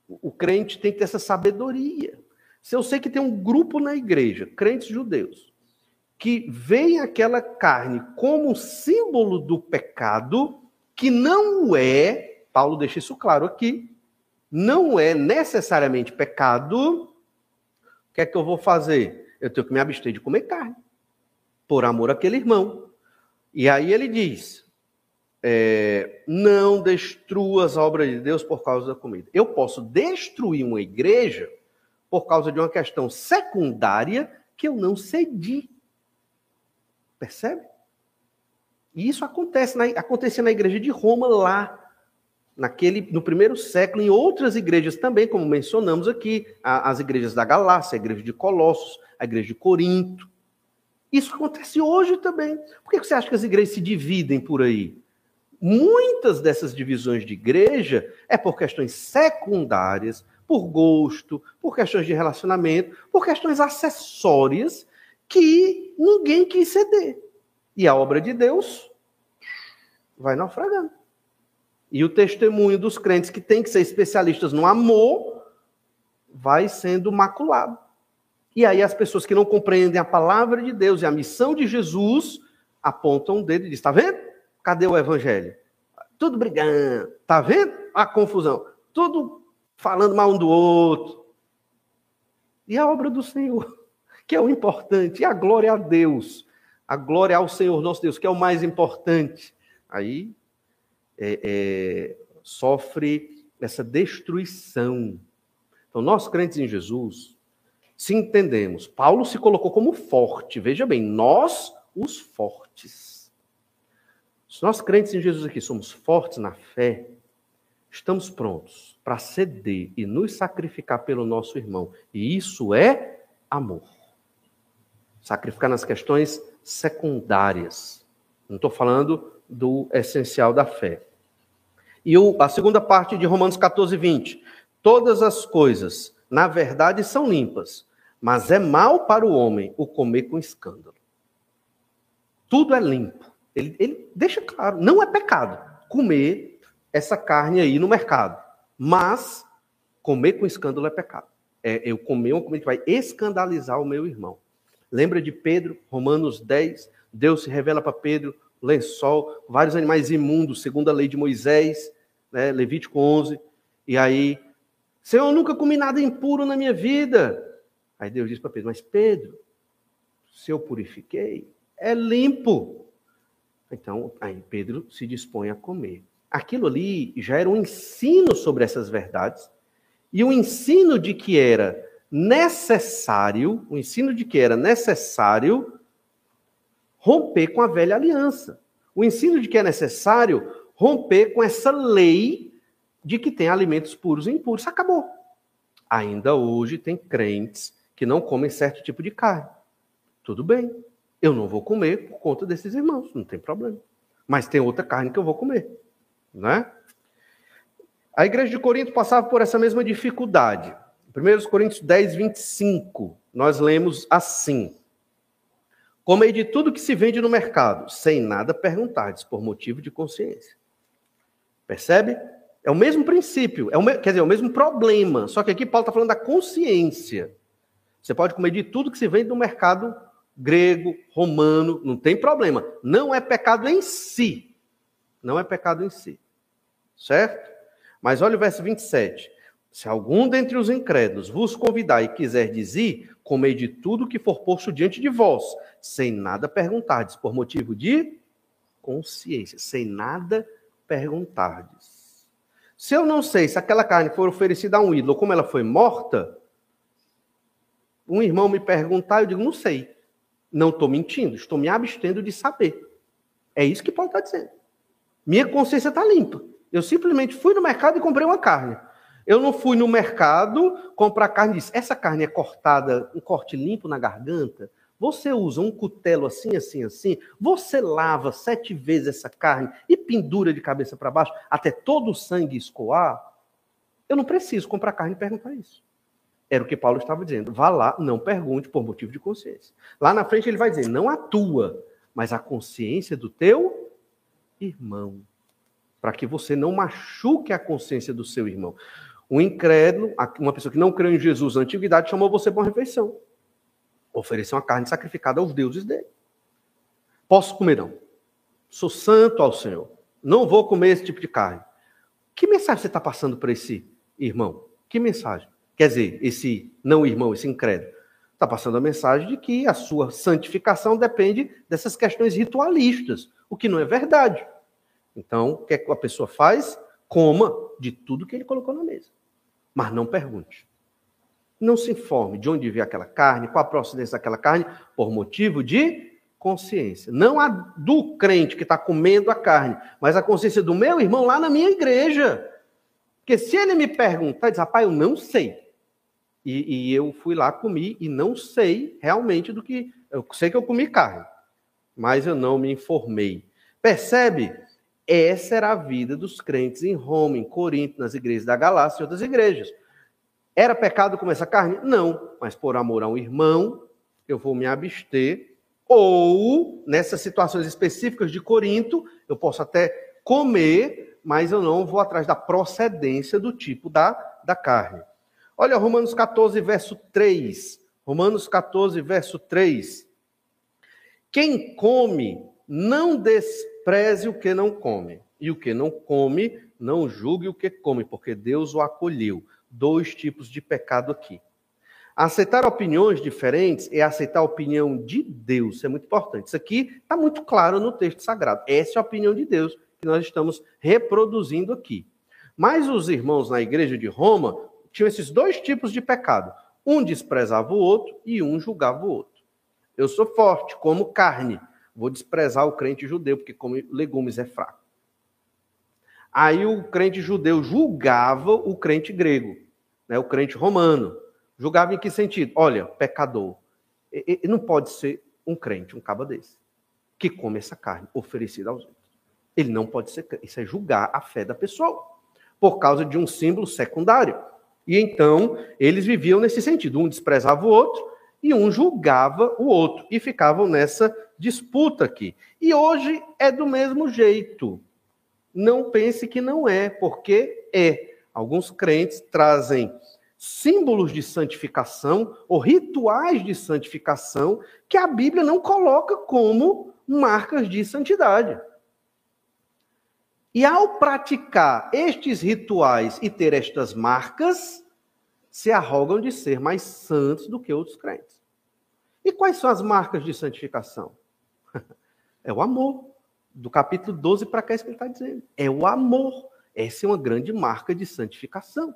O crente tem que ter essa sabedoria. Se eu sei que tem um grupo na igreja, crentes judeus, que veem aquela carne como símbolo do pecado, que não é, Paulo deixa isso claro aqui, não é necessariamente pecado, o que é que eu vou fazer? Eu tenho que me abster de comer carne, por amor àquele irmão. E aí ele diz: é, não destruas a obra de Deus por causa da comida. Eu posso destruir uma igreja por causa de uma questão secundária que eu não cedi. Percebe? E isso acontece na, acontecia na igreja de Roma lá, naquele, no primeiro século, em outras igrejas também, como mencionamos aqui, a, as igrejas da Galácia, a igreja de Colossos, a igreja de Corinto. Isso acontece hoje também. Por que você acha que as igrejas se dividem por aí? Muitas dessas divisões de igreja é por questões secundárias, por gosto, por questões de relacionamento, por questões acessórias que ninguém quis ceder. E a obra de Deus vai naufragando. E o testemunho dos crentes que tem que ser especialistas no amor vai sendo maculado. E aí as pessoas que não compreendem a palavra de Deus e a missão de Jesus apontam o dedo e dizem: está vendo? Cadê o evangelho? Tudo brigando. Está vendo? A confusão. Tudo falando mal um do outro. E a obra do Senhor, que é o importante, e a glória a Deus, a glória ao Senhor nosso Deus, que é o mais importante. Aí é, é, sofre essa destruição. Então, nós crentes em Jesus, se entendemos, Paulo se colocou como forte, veja bem, nós os fortes. Se nós crentes em Jesus aqui somos fortes na fé, estamos prontos para ceder e nos sacrificar pelo nosso irmão. E isso é amor. Sacrificar nas questões secundárias. Não estou falando do essencial da fé. E o, a segunda parte de Romanos 14, 20. Todas as coisas, na verdade, são limpas, mas é mal para o homem o comer com escândalo. Tudo é limpo. Ele, ele deixa claro, não é pecado comer essa carne aí no mercado. Mas comer com escândalo é pecado. É eu comer uma comida que vai escandalizar o meu irmão. Lembra de Pedro, Romanos 10? Deus se revela para Pedro, lençol, vários animais imundos, segundo a lei de Moisés, né, Levítico 11. E aí, Senhor, eu nunca comi nada impuro na minha vida. Aí Deus diz para Pedro, mas Pedro, se eu purifiquei, é limpo. Então, aí Pedro se dispõe a comer aquilo ali já era um ensino sobre essas verdades, e o ensino de que era necessário, o ensino de que era necessário romper com a velha aliança. O ensino de que é necessário romper com essa lei de que tem alimentos puros e impuros. Acabou. Ainda hoje tem crentes que não comem certo tipo de carne. Tudo bem. Eu não vou comer por conta desses irmãos, não tem problema. Mas tem outra carne que eu vou comer. Né? A igreja de Corinto passava por essa mesma dificuldade. 1 Coríntios 10, 25, nós lemos assim: Comei de tudo que se vende no mercado, sem nada perguntardes, por motivo de consciência. Percebe? É o mesmo princípio, é o me... quer dizer, é o mesmo problema, só que aqui Paulo está falando da consciência. Você pode comer de tudo que se vende no mercado grego, romano, não tem problema. Não é pecado em si, não é pecado em si. Certo? Mas olha o verso 27. Se algum dentre os incrédulos vos convidar e quiser dizer, comei de tudo que for posto diante de vós, sem nada perguntardes, por motivo de consciência, sem nada perguntardes. Se eu não sei se aquela carne foi oferecida a um ídolo, como ela foi morta, um irmão me perguntar, eu digo, não sei. Não estou mentindo, estou me abstendo de saber. É isso que Paulo está dizendo. Minha consciência está limpa. Eu simplesmente fui no mercado e comprei uma carne. Eu não fui no mercado comprar carne e disse: essa carne é cortada, um corte limpo na garganta. Você usa um cutelo assim, assim, assim. Você lava sete vezes essa carne e pendura de cabeça para baixo até todo o sangue escoar. Eu não preciso comprar carne e perguntar isso. Era o que Paulo estava dizendo. Vá lá, não pergunte por motivo de consciência. Lá na frente ele vai dizer: não atua, mas a consciência do teu irmão. Para que você não machuque a consciência do seu irmão. Um incrédulo, uma pessoa que não creu em Jesus na antiguidade, chamou você para uma refeição. Ofereceu uma carne sacrificada aos deuses dele. Posso comer, não. Sou santo ao Senhor. Não vou comer esse tipo de carne. Que mensagem você está passando para esse irmão? Que mensagem? Quer dizer, esse não irmão, esse incrédulo. Está passando a mensagem de que a sua santificação depende dessas questões ritualistas, o que não é verdade. Então, o que, é que a pessoa faz? Coma de tudo que ele colocou na mesa mas não pergunte. Não se informe de onde veio aquela carne, qual a procedência daquela carne, por motivo de consciência. Não a do crente que está comendo a carne, mas a consciência do meu irmão lá na minha igreja. Porque se ele me perguntar, diz, rapaz, eu não sei. E, e, eu fui lá, comi e não sei realmente do que. Eu sei que eu comi carne, mas eu não me informei. Percebe? Essa era a vida dos crentes em Roma, em Corinto, nas igrejas da Galácia e outras igrejas. Era pecado comer essa carne? Não, mas por amor a um irmão, eu vou me abster. Ou, nessas situações específicas de Corinto, eu posso até comer, mas eu não vou atrás da procedência do tipo da, da carne. Olha Romanos 14, verso 3. Romanos 14, verso 3. Quem come, não des despreze o que não come, e o que não come, não julgue o que come, porque Deus o acolheu. Dois tipos de pecado aqui. Aceitar opiniões diferentes é aceitar a opinião de Deus. Isso é muito importante. Isso aqui está muito claro no texto sagrado. Essa é a opinião de Deus que nós estamos reproduzindo aqui. Mas os irmãos na igreja de Roma tinham esses dois tipos de pecado. Um desprezava o outro e um julgava o outro. Eu sou forte, como carne. Vou desprezar o crente judeu, porque come legumes é fraco. Aí o crente judeu julgava o crente grego, né, o crente romano. Julgava em que sentido? Olha, pecador. Ele não pode ser um crente, um caba desse, que come essa carne oferecida aos outros. Ele não pode ser. Isso é julgar a fé da pessoa, por causa de um símbolo secundário. E então, eles viviam nesse sentido. Um desprezava o outro e um julgava o outro. E ficavam nessa disputa aqui. E hoje é do mesmo jeito. Não pense que não é, porque é. Alguns crentes trazem símbolos de santificação ou rituais de santificação que a Bíblia não coloca como marcas de santidade. E ao praticar estes rituais e ter estas marcas, se arrogam de ser mais santos do que outros crentes. E quais são as marcas de santificação? É o amor. Do capítulo 12 para cá é isso que ele está dizendo. É o amor. Essa é uma grande marca de santificação.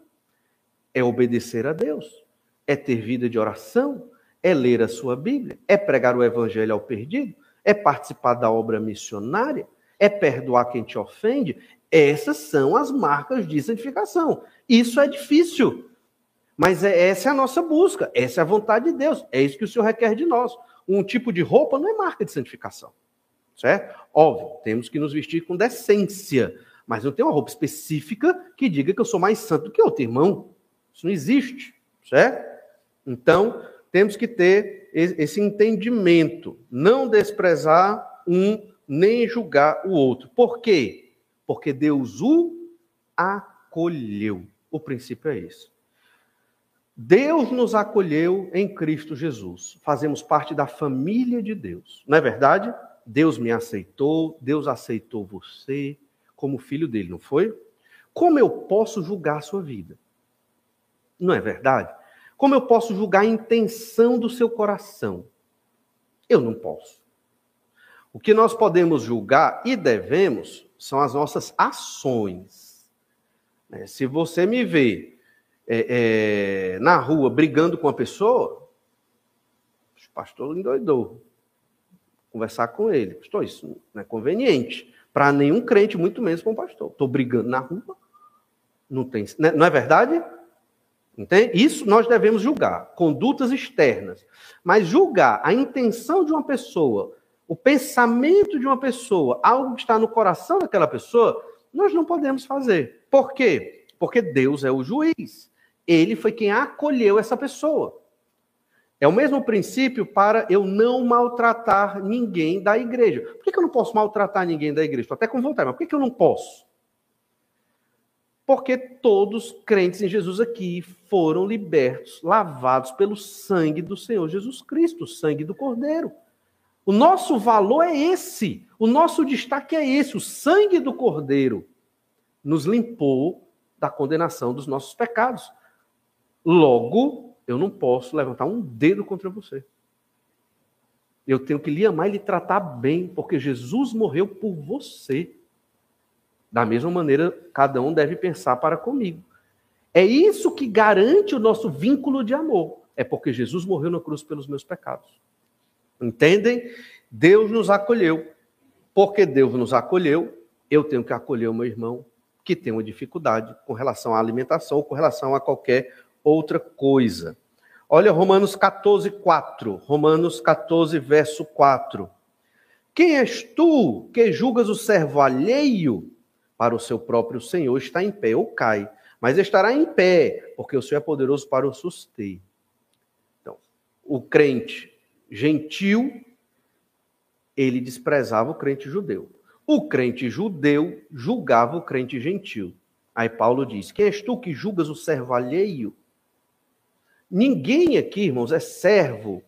É obedecer a Deus. É ter vida de oração. É ler a sua Bíblia. É pregar o evangelho ao perdido. É participar da obra missionária. É perdoar quem te ofende. Essas são as marcas de santificação. Isso é difícil. Mas é, essa é a nossa busca, essa é a vontade de Deus, é isso que o Senhor requer de nós um tipo de roupa não é marca de santificação. Certo? Óbvio, temos que nos vestir com decência, mas não tem uma roupa específica que diga que eu sou mais santo que outro irmão. Isso não existe, certo? Então, temos que ter esse entendimento, não desprezar um nem julgar o outro. Por quê? Porque Deus o acolheu. O princípio é isso. Deus nos acolheu em Cristo Jesus. Fazemos parte da família de Deus. Não é verdade? Deus me aceitou, Deus aceitou você como filho dele, não foi? Como eu posso julgar a sua vida? Não é verdade? Como eu posso julgar a intenção do seu coração? Eu não posso. O que nós podemos julgar e devemos são as nossas ações. Né? Se você me vê é, é, na rua brigando com uma pessoa, o pastor endoidou. Conversar com ele. Pastor, isso não é conveniente. Para nenhum crente, muito menos para um pastor. Estou brigando na rua. Não, tem, né, não é verdade? Entende? Isso nós devemos julgar, condutas externas. Mas julgar a intenção de uma pessoa, o pensamento de uma pessoa, algo que está no coração daquela pessoa, nós não podemos fazer. Por quê? Porque Deus é o juiz. Ele foi quem acolheu essa pessoa. É o mesmo princípio para eu não maltratar ninguém da igreja. Por que eu não posso maltratar ninguém da igreja? Estou até com vontade, mas por que eu não posso? Porque todos crentes em Jesus aqui foram libertos, lavados pelo sangue do Senhor Jesus Cristo, sangue do Cordeiro. O nosso valor é esse, o nosso destaque é esse: o sangue do Cordeiro nos limpou da condenação dos nossos pecados. Logo, eu não posso levantar um dedo contra você. Eu tenho que lhe amar e lhe tratar bem, porque Jesus morreu por você. Da mesma maneira, cada um deve pensar para comigo. É isso que garante o nosso vínculo de amor. É porque Jesus morreu na cruz pelos meus pecados. Entendem? Deus nos acolheu. Porque Deus nos acolheu, eu tenho que acolher o meu irmão que tem uma dificuldade com relação à alimentação ou com relação a qualquer outra coisa. Olha Romanos 14, 4. Romanos 14, verso 4. Quem és tu que julgas o servo alheio para o seu próprio Senhor está em pé ou cai, mas estará em pé, porque o Senhor é poderoso para o suster. Então, o crente gentil, ele desprezava o crente judeu. O crente judeu julgava o crente gentil. Aí Paulo diz: Quem és tu que julgas o servo alheio? Ninguém aqui, irmãos, é servo.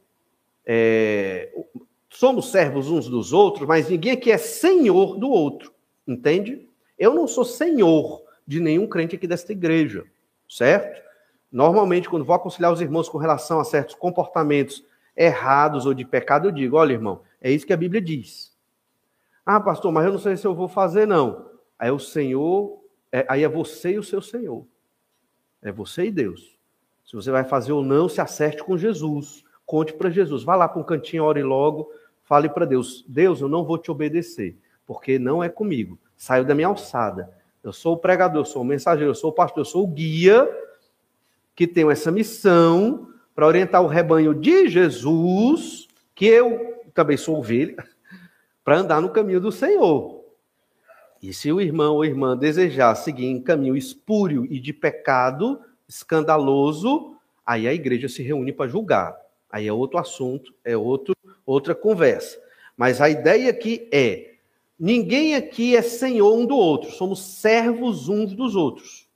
É... Somos servos uns dos outros, mas ninguém aqui é senhor do outro. Entende? Eu não sou senhor de nenhum crente aqui desta igreja, certo? Normalmente, quando vou aconselhar os irmãos com relação a certos comportamentos errados ou de pecado, eu digo: olha, irmão, é isso que a Bíblia diz. Ah, pastor, mas eu não sei se eu vou fazer, não. Aí o Senhor, é, aí é você e o seu Senhor. É você e Deus. Se você vai fazer ou não, se acerte com Jesus. Conte para Jesus. Vá lá para um cantinho, ore logo. Fale para Deus: Deus, eu não vou te obedecer, porque não é comigo. Saiu da minha alçada. Eu sou o pregador, eu sou o mensageiro, eu sou o pastor, eu sou o guia que tenho essa missão para orientar o rebanho de Jesus, que eu também sou ovelha, para andar no caminho do Senhor. E se o irmão ou irmã desejar seguir em caminho espúrio e de pecado, escandaloso, aí a igreja se reúne para julgar. Aí é outro assunto, é outro, outra conversa. Mas a ideia aqui é: ninguém aqui é senhor um do outro, somos servos uns dos outros.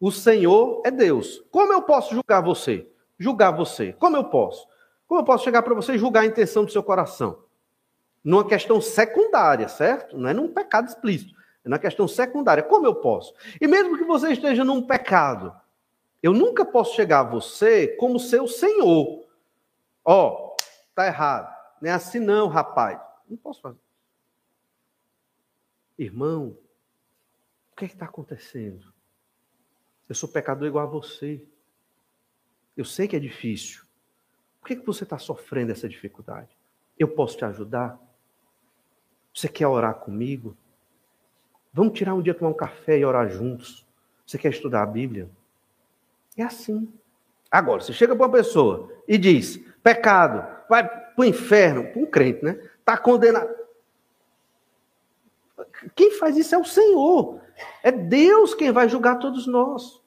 O Senhor é Deus. Como eu posso julgar você? Julgar você. Como eu posso? Como eu posso chegar para você e julgar a intenção do seu coração? numa questão secundária, certo? Não é num pecado explícito, é na questão secundária. Como eu posso? E mesmo que você esteja num pecado, eu nunca posso chegar a você como seu senhor. Ó, oh, tá errado. Não é assim não, rapaz. Não posso fazer. Irmão, o que é está acontecendo? Eu sou pecador igual a você. Eu sei que é difícil. Por que, que você está sofrendo essa dificuldade? Eu posso te ajudar? Você quer orar comigo? Vamos tirar um dia tomar um café e orar juntos. Você quer estudar a Bíblia? É assim. Agora, você chega para uma pessoa e diz: pecado, vai para o inferno, para um crente, né? Está condenado. Quem faz isso é o Senhor. É Deus quem vai julgar todos nós.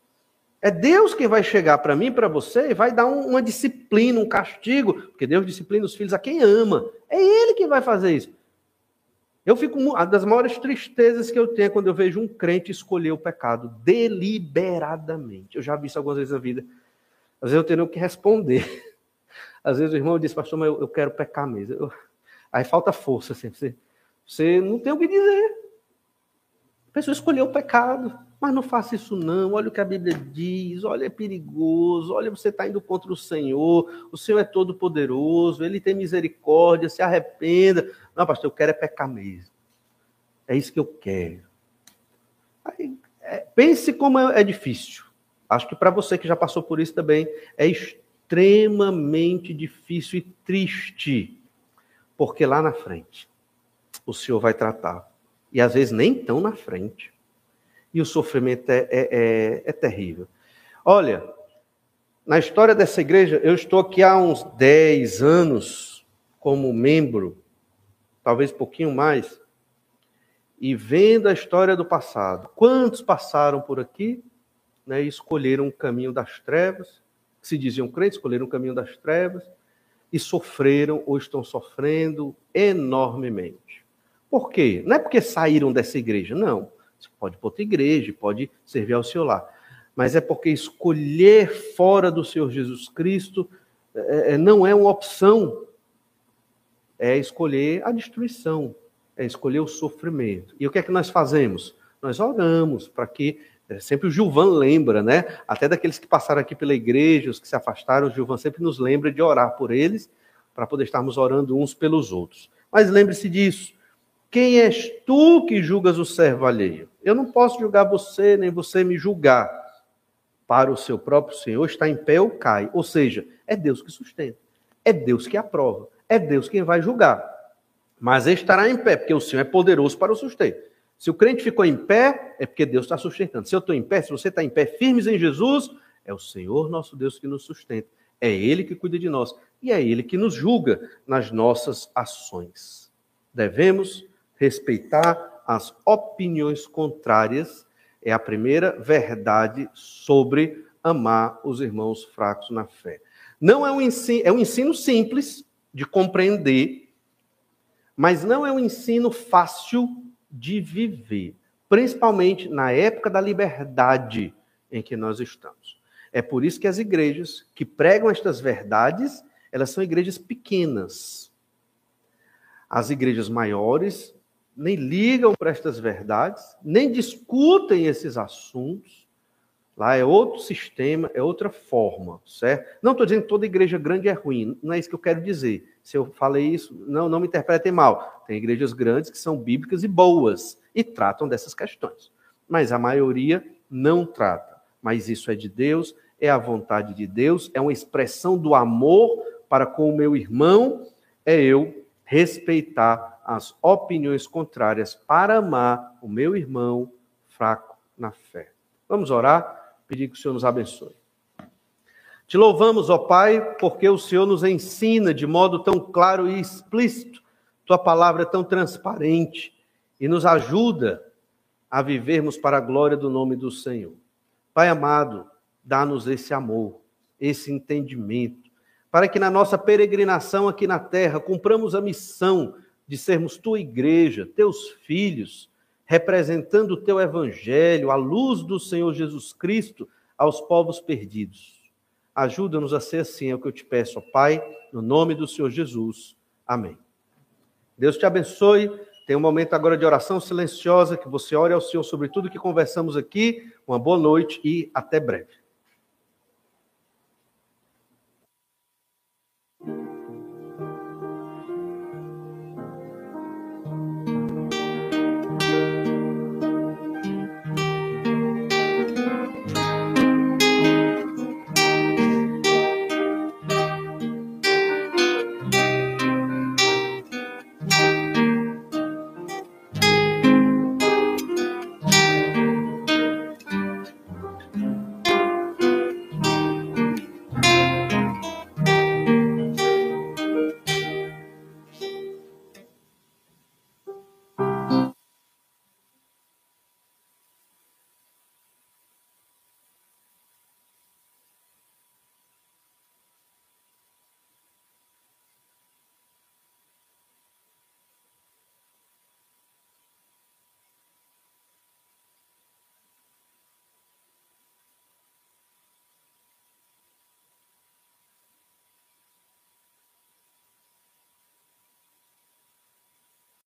É Deus quem vai chegar para mim, para você, e vai dar um, uma disciplina, um castigo, porque Deus disciplina os filhos a quem ama. É Ele quem vai fazer isso. Eu fico uma das maiores tristezas que eu tenho é quando eu vejo um crente escolher o pecado deliberadamente. Eu já vi isso algumas vezes na vida. Às vezes eu tenho que responder. Às vezes o irmão diz, pastor, mas eu, eu quero pecar mesmo. Eu... Aí falta força, assim, você, você não tem o que dizer. A pessoa escolheu o pecado. Mas não faça isso não, olha o que a Bíblia diz, olha, é perigoso, olha, você está indo contra o Senhor, o Senhor é todo poderoso, Ele tem misericórdia, se arrependa. Não, pastor, eu quero é pecar mesmo. É isso que eu quero. Aí, é, pense como é, é difícil. Acho que para você que já passou por isso também, é extremamente difícil e triste, porque lá na frente o Senhor vai tratar E às vezes nem estão na frente. E o sofrimento é, é, é, é terrível. Olha, na história dessa igreja, eu estou aqui há uns 10 anos como membro, talvez um pouquinho mais, e vendo a história do passado. Quantos passaram por aqui né, e escolheram o caminho das trevas, se diziam crentes, escolheram o caminho das trevas, e sofreram ou estão sofrendo enormemente. Por quê? Não é porque saíram dessa igreja, não. Você pode ir para outra igreja, pode servir ao seu lar mas é porque escolher fora do Senhor Jesus Cristo é, é, não é uma opção, é escolher a destruição, é escolher o sofrimento. E o que é que nós fazemos? Nós oramos para que, é, sempre o Gilvan lembra, né? Até daqueles que passaram aqui pela igreja, os que se afastaram, o Gilvan sempre nos lembra de orar por eles, para poder estarmos orando uns pelos outros. Mas lembre-se disso. Quem és tu que julgas o servo alheio? Eu não posso julgar você, nem você me julgar para o seu próprio Senhor está em pé ou cai. Ou seja, é Deus que sustenta, é Deus que aprova, é Deus quem vai julgar. Mas estará em pé, porque o Senhor é poderoso para o sustento. Se o crente ficou em pé, é porque Deus está sustentando. Se eu estou em pé, se você está em pé, firmes em Jesus, é o Senhor nosso Deus que nos sustenta. É Ele que cuida de nós. E é Ele que nos julga nas nossas ações. Devemos respeitar as opiniões contrárias é a primeira verdade sobre amar os irmãos fracos na fé. Não é um ensino, é um ensino simples de compreender, mas não é um ensino fácil de viver, principalmente na época da liberdade em que nós estamos. É por isso que as igrejas que pregam estas verdades, elas são igrejas pequenas. As igrejas maiores nem ligam para estas verdades, nem discutem esses assuntos. Lá é outro sistema, é outra forma, certo? Não estou dizendo que toda igreja grande é ruim, não é isso que eu quero dizer. Se eu falei isso, não, não me interpretem mal. Tem igrejas grandes que são bíblicas e boas e tratam dessas questões. Mas a maioria não trata. Mas isso é de Deus, é a vontade de Deus, é uma expressão do amor para com o meu irmão, é eu respeitar as opiniões contrárias para amar o meu irmão fraco na fé. Vamos orar, pedir que o Senhor nos abençoe. Te louvamos, ó Pai, porque o Senhor nos ensina de modo tão claro e explícito, tua palavra é tão transparente e nos ajuda a vivermos para a glória do nome do Senhor. Pai amado, dá-nos esse amor, esse entendimento, para que na nossa peregrinação aqui na terra cumpramos a missão de sermos tua igreja, teus filhos, representando o teu evangelho, a luz do Senhor Jesus Cristo aos povos perdidos. Ajuda-nos a ser assim, é o que eu te peço, ó Pai, no nome do Senhor Jesus. Amém. Deus te abençoe. Tem um momento agora de oração silenciosa, que você ore ao Senhor sobre tudo que conversamos aqui. Uma boa noite e até breve.